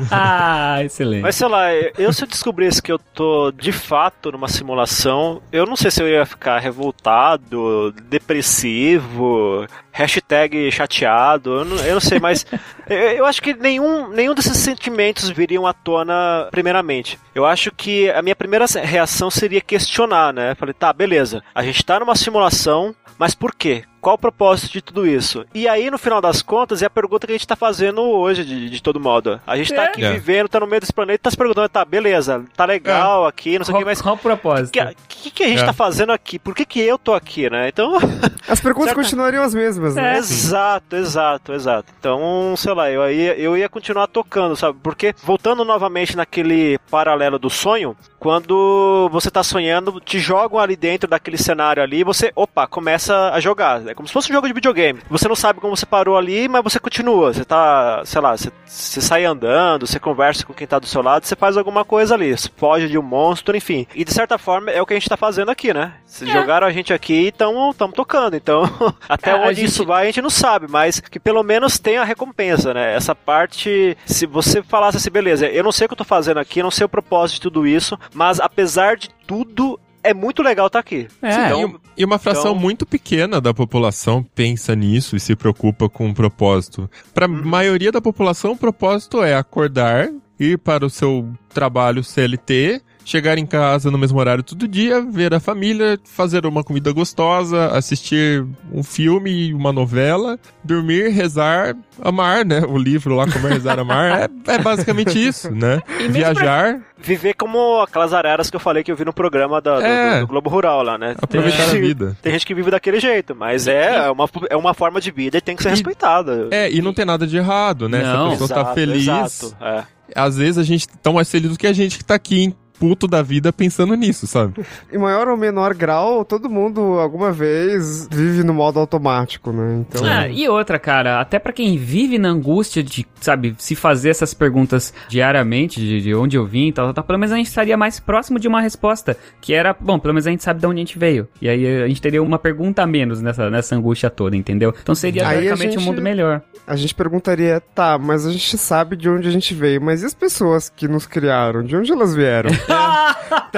Excelente. Mas sei lá, eu se eu descobrisse que eu tô de fato numa simulação, eu não sei se eu ia ficar revoltado, depressivo, hashtag chateado, eu não, eu não sei, mas eu acho que nenhum, nenhum desses sentimentos viriam à tona primeiramente. Eu acho que a minha primeira reação seria questionar, né? Falei, tá, beleza, a gente tá numa simulação, mas por quê? Qual o propósito de tudo isso? E aí, no final das contas, é a pergunta que a gente tá fazendo hoje, de, de todo modo. A gente tá é. aqui é. vivendo, tá no meio desse planeta, tá se perguntando, tá, beleza, tá legal é. aqui, não sei o que, mas. Qual o propósito? O que, que, que, a gente é. tá fazendo aqui? Por que, que eu tô aqui, né? Então. As perguntas certo? continuariam as mesmas, né? É, exato, exato, exato. Então, sei lá, eu ia, eu ia continuar tocando, sabe? Porque, voltando novamente naquele paralelo do sonho, quando você tá sonhando, te jogam ali dentro daquele cenário ali, você, opa, começa a jogar. É como se fosse um jogo de videogame. Você não sabe como você parou ali, mas você continua. Você tá, sei lá, você, você sai andando, você conversa com quem tá do seu lado, você faz alguma coisa ali. Você foge de um monstro, enfim. E de certa forma é o que a gente tá fazendo aqui, né? Se é. jogaram a gente aqui e estamos tocando. Então, até é, onde gente... isso vai a gente não sabe, mas que pelo menos tem a recompensa, né? Essa parte, se você falasse assim, beleza, eu não sei o que eu tô fazendo aqui, não sei o propósito de tudo isso, mas apesar de tudo, é muito legal estar tá aqui. É, então, e uma fração então... muito pequena da população pensa nisso e se preocupa com um propósito. Para a uhum. maioria da população, o propósito é acordar, ir para o seu trabalho CLT chegar em casa no mesmo horário todo dia, ver a família, fazer uma comida gostosa, assistir um filme, uma novela, dormir, rezar, amar, né? O livro lá, Comer, Rezar, Amar, é, é basicamente isso, né? Viajar. Viver como aquelas areras que eu falei que eu vi no programa da- do, É. do- Globo Rural lá, né? Aproveitar a vida. Tem gente que vive daquele jeito, mas é uma, é uma forma de vida e tem que ser respeitada. É, e não tem nada de errado, né? Se a Não. pessoa tá Exato, feliz. exato, é. Às vezes a gente tá mais feliz do que a gente que tá aqui, hein? Puto da vida pensando nisso, sabe? Em maior ou menor grau, todo mundo alguma vez vive no modo automático, né? Então. Ah, e outra, cara, até pra quem vive na angústia de, sabe, se fazer essas perguntas diariamente, de, de onde eu vim e tal, tal, tal, pelo menos a gente estaria mais próximo de uma resposta, que era, bom, pelo menos a gente sabe de onde a gente veio. E aí a gente teria uma pergunta a menos nessa, nessa angústia toda, entendeu? Então seria teoricamente um mundo melhor. A gente perguntaria, tá, mas a gente sabe de onde a gente veio, mas e as pessoas que nos criaram? De onde elas vieram?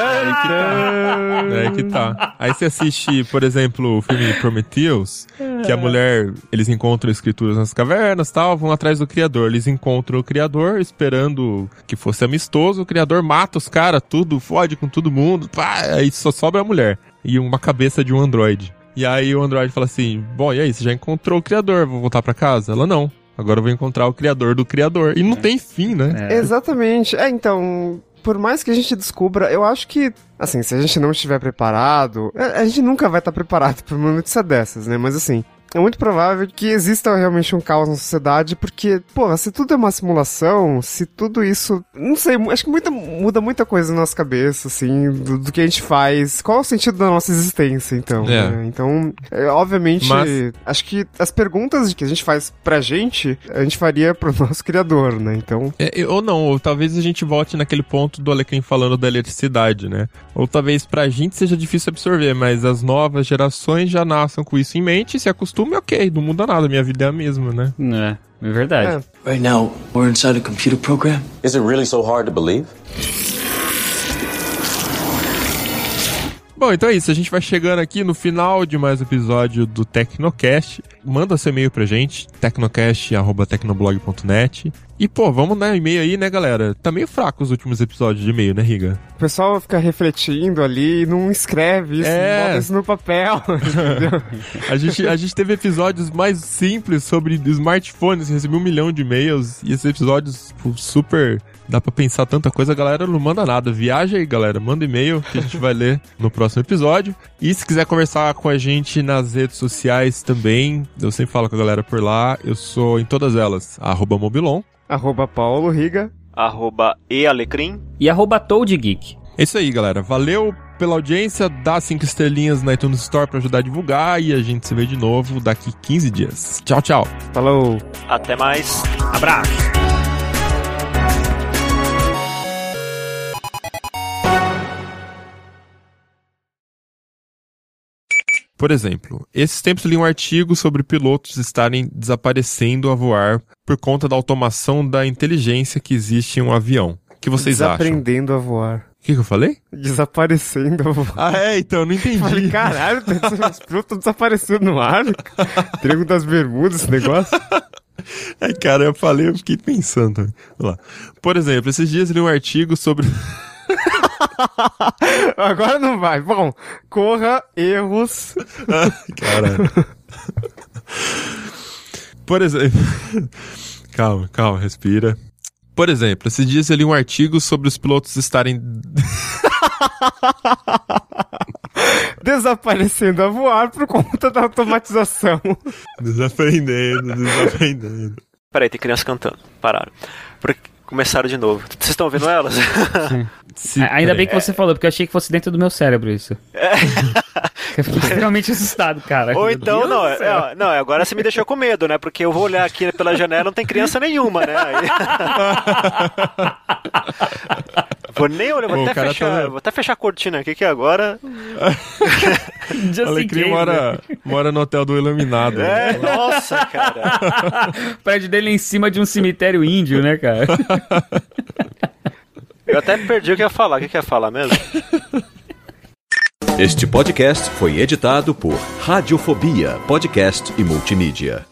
É que tá. Aí você assiste, por exemplo, o filme Prometheus, que a mulher, eles encontram escrituras nas cavernas tal, vão atrás do criador. Eles encontram o criador, esperando que fosse amistoso, o criador mata os caras, tudo, fode com todo mundo, pá, aí só sobra a mulher. E uma cabeça de um androide. E aí o androide fala assim, bom, e aí, você já encontrou o criador, vou voltar pra casa? Ela, não. Agora eu vou encontrar o criador do criador. E não tem fim, né? É. Exatamente. É, então, por mais que a gente descubra, eu acho que, assim, se a gente não estiver preparado, a, a gente nunca vai estar preparado pra uma notícia dessas, né? Mas assim. É muito provável que exista realmente um caos na sociedade, porque, porra, se tudo é uma simulação, se tudo isso. Não sei, acho que muita, muda muita coisa na nossa cabeça, assim, do, do que a gente faz. Qual é o sentido da nossa existência, então? É. né? Então, é, obviamente, Mas- acho que as perguntas que a gente faz pra gente, a gente faria pro nosso criador, né? Então. É, ou não, ou talvez a gente volte naquele ponto do Alecrim falando da eletricidade, né? Ou talvez pra gente seja difícil absorver, mas as novas gerações já nasçam com isso em mente, se acostumam, ok, não muda nada, minha vida é a mesma, né? É, é verdade. Right now, we're inside a computer program. Is it really so hard to believe? Bom, então é isso, a gente vai chegando aqui no final de mais um episódio do Tecnocast. Manda seu e-mail pra gente, tecnocast.tecnoblog.net. E, pô, vamos dar e-mail aí, né, galera? Tá meio fraco os últimos episódios de e-mail, né, Riga? O pessoal fica refletindo ali e não escreve isso, É. não isso no papel, entendeu? A gente, a gente teve episódios mais simples sobre smartphones, recebi um milhão de e-mails, e esses episódios tipo, super. Dá pra pensar tanta coisa, a galera não manda nada. Viaja aí, galera, manda e-mail que a gente vai ler no próximo episódio. E se quiser conversar com a gente nas redes sociais também, eu sempre falo com a galera por lá, eu sou em todas elas, arroba Mobilon. Arroba Paulo Riga. Arroba ealecrim. E arroba Geek. É isso aí, galera. Valeu pela audiência, dá cinco estrelinhas na iTunes Store pra ajudar a divulgar e a gente se vê de novo daqui 15 dias. Tchau, tchau. Falou! Até mais. Abraço! Por exemplo, esses tempos li um artigo sobre pilotos estarem desaparecendo a voar por conta da automação da inteligência que existe em um avião. O que vocês acham? O Desaprendendo a voar. que, que eu falei? Desaparecendo a voar. Ah, é, então, eu não entendi. Falei, caralho, os pilotos estão desaparecendo no ar. Triângulo das Bermudas, esse negócio. Ai, cara, eu falei, eu fiquei pensando. Lá. Por exemplo, esses dias li um artigo sobre. Agora não vai. Bom, corra, erros. Caralho. Por exemplo. Calma, calma, respira. Por exemplo, esses dias eu li um artigo sobre os pilotos estarem. Desaparecendo a voar por conta da automatização. desaprendendo, desaprendendo. Peraí, tem criança cantando. Pararam. Porque começaram de novo. Vocês estão ouvindo elas? Se- A- Ainda bem que você falou, porque eu achei que fosse dentro do meu cérebro isso. Eu fiquei extremamente assustado, cara. Ou então, não, é, não, agora você me deixou com medo, né? Porque eu vou olhar aqui pela janela não tem criança nenhuma, né? Aí... vou nem olhar, vou o até cara fechar, tá- vou até fechar a cortina aqui que agora. Alecrim mora, né? mora no hotel do Iluminado. É, nossa, cara. O prédio dele é em cima de um cemitério índio, né, cara? Eu até perdi o que ia falar. O que que ia falar mesmo? Este podcast foi editado por Radiofobia, podcast e multimídia.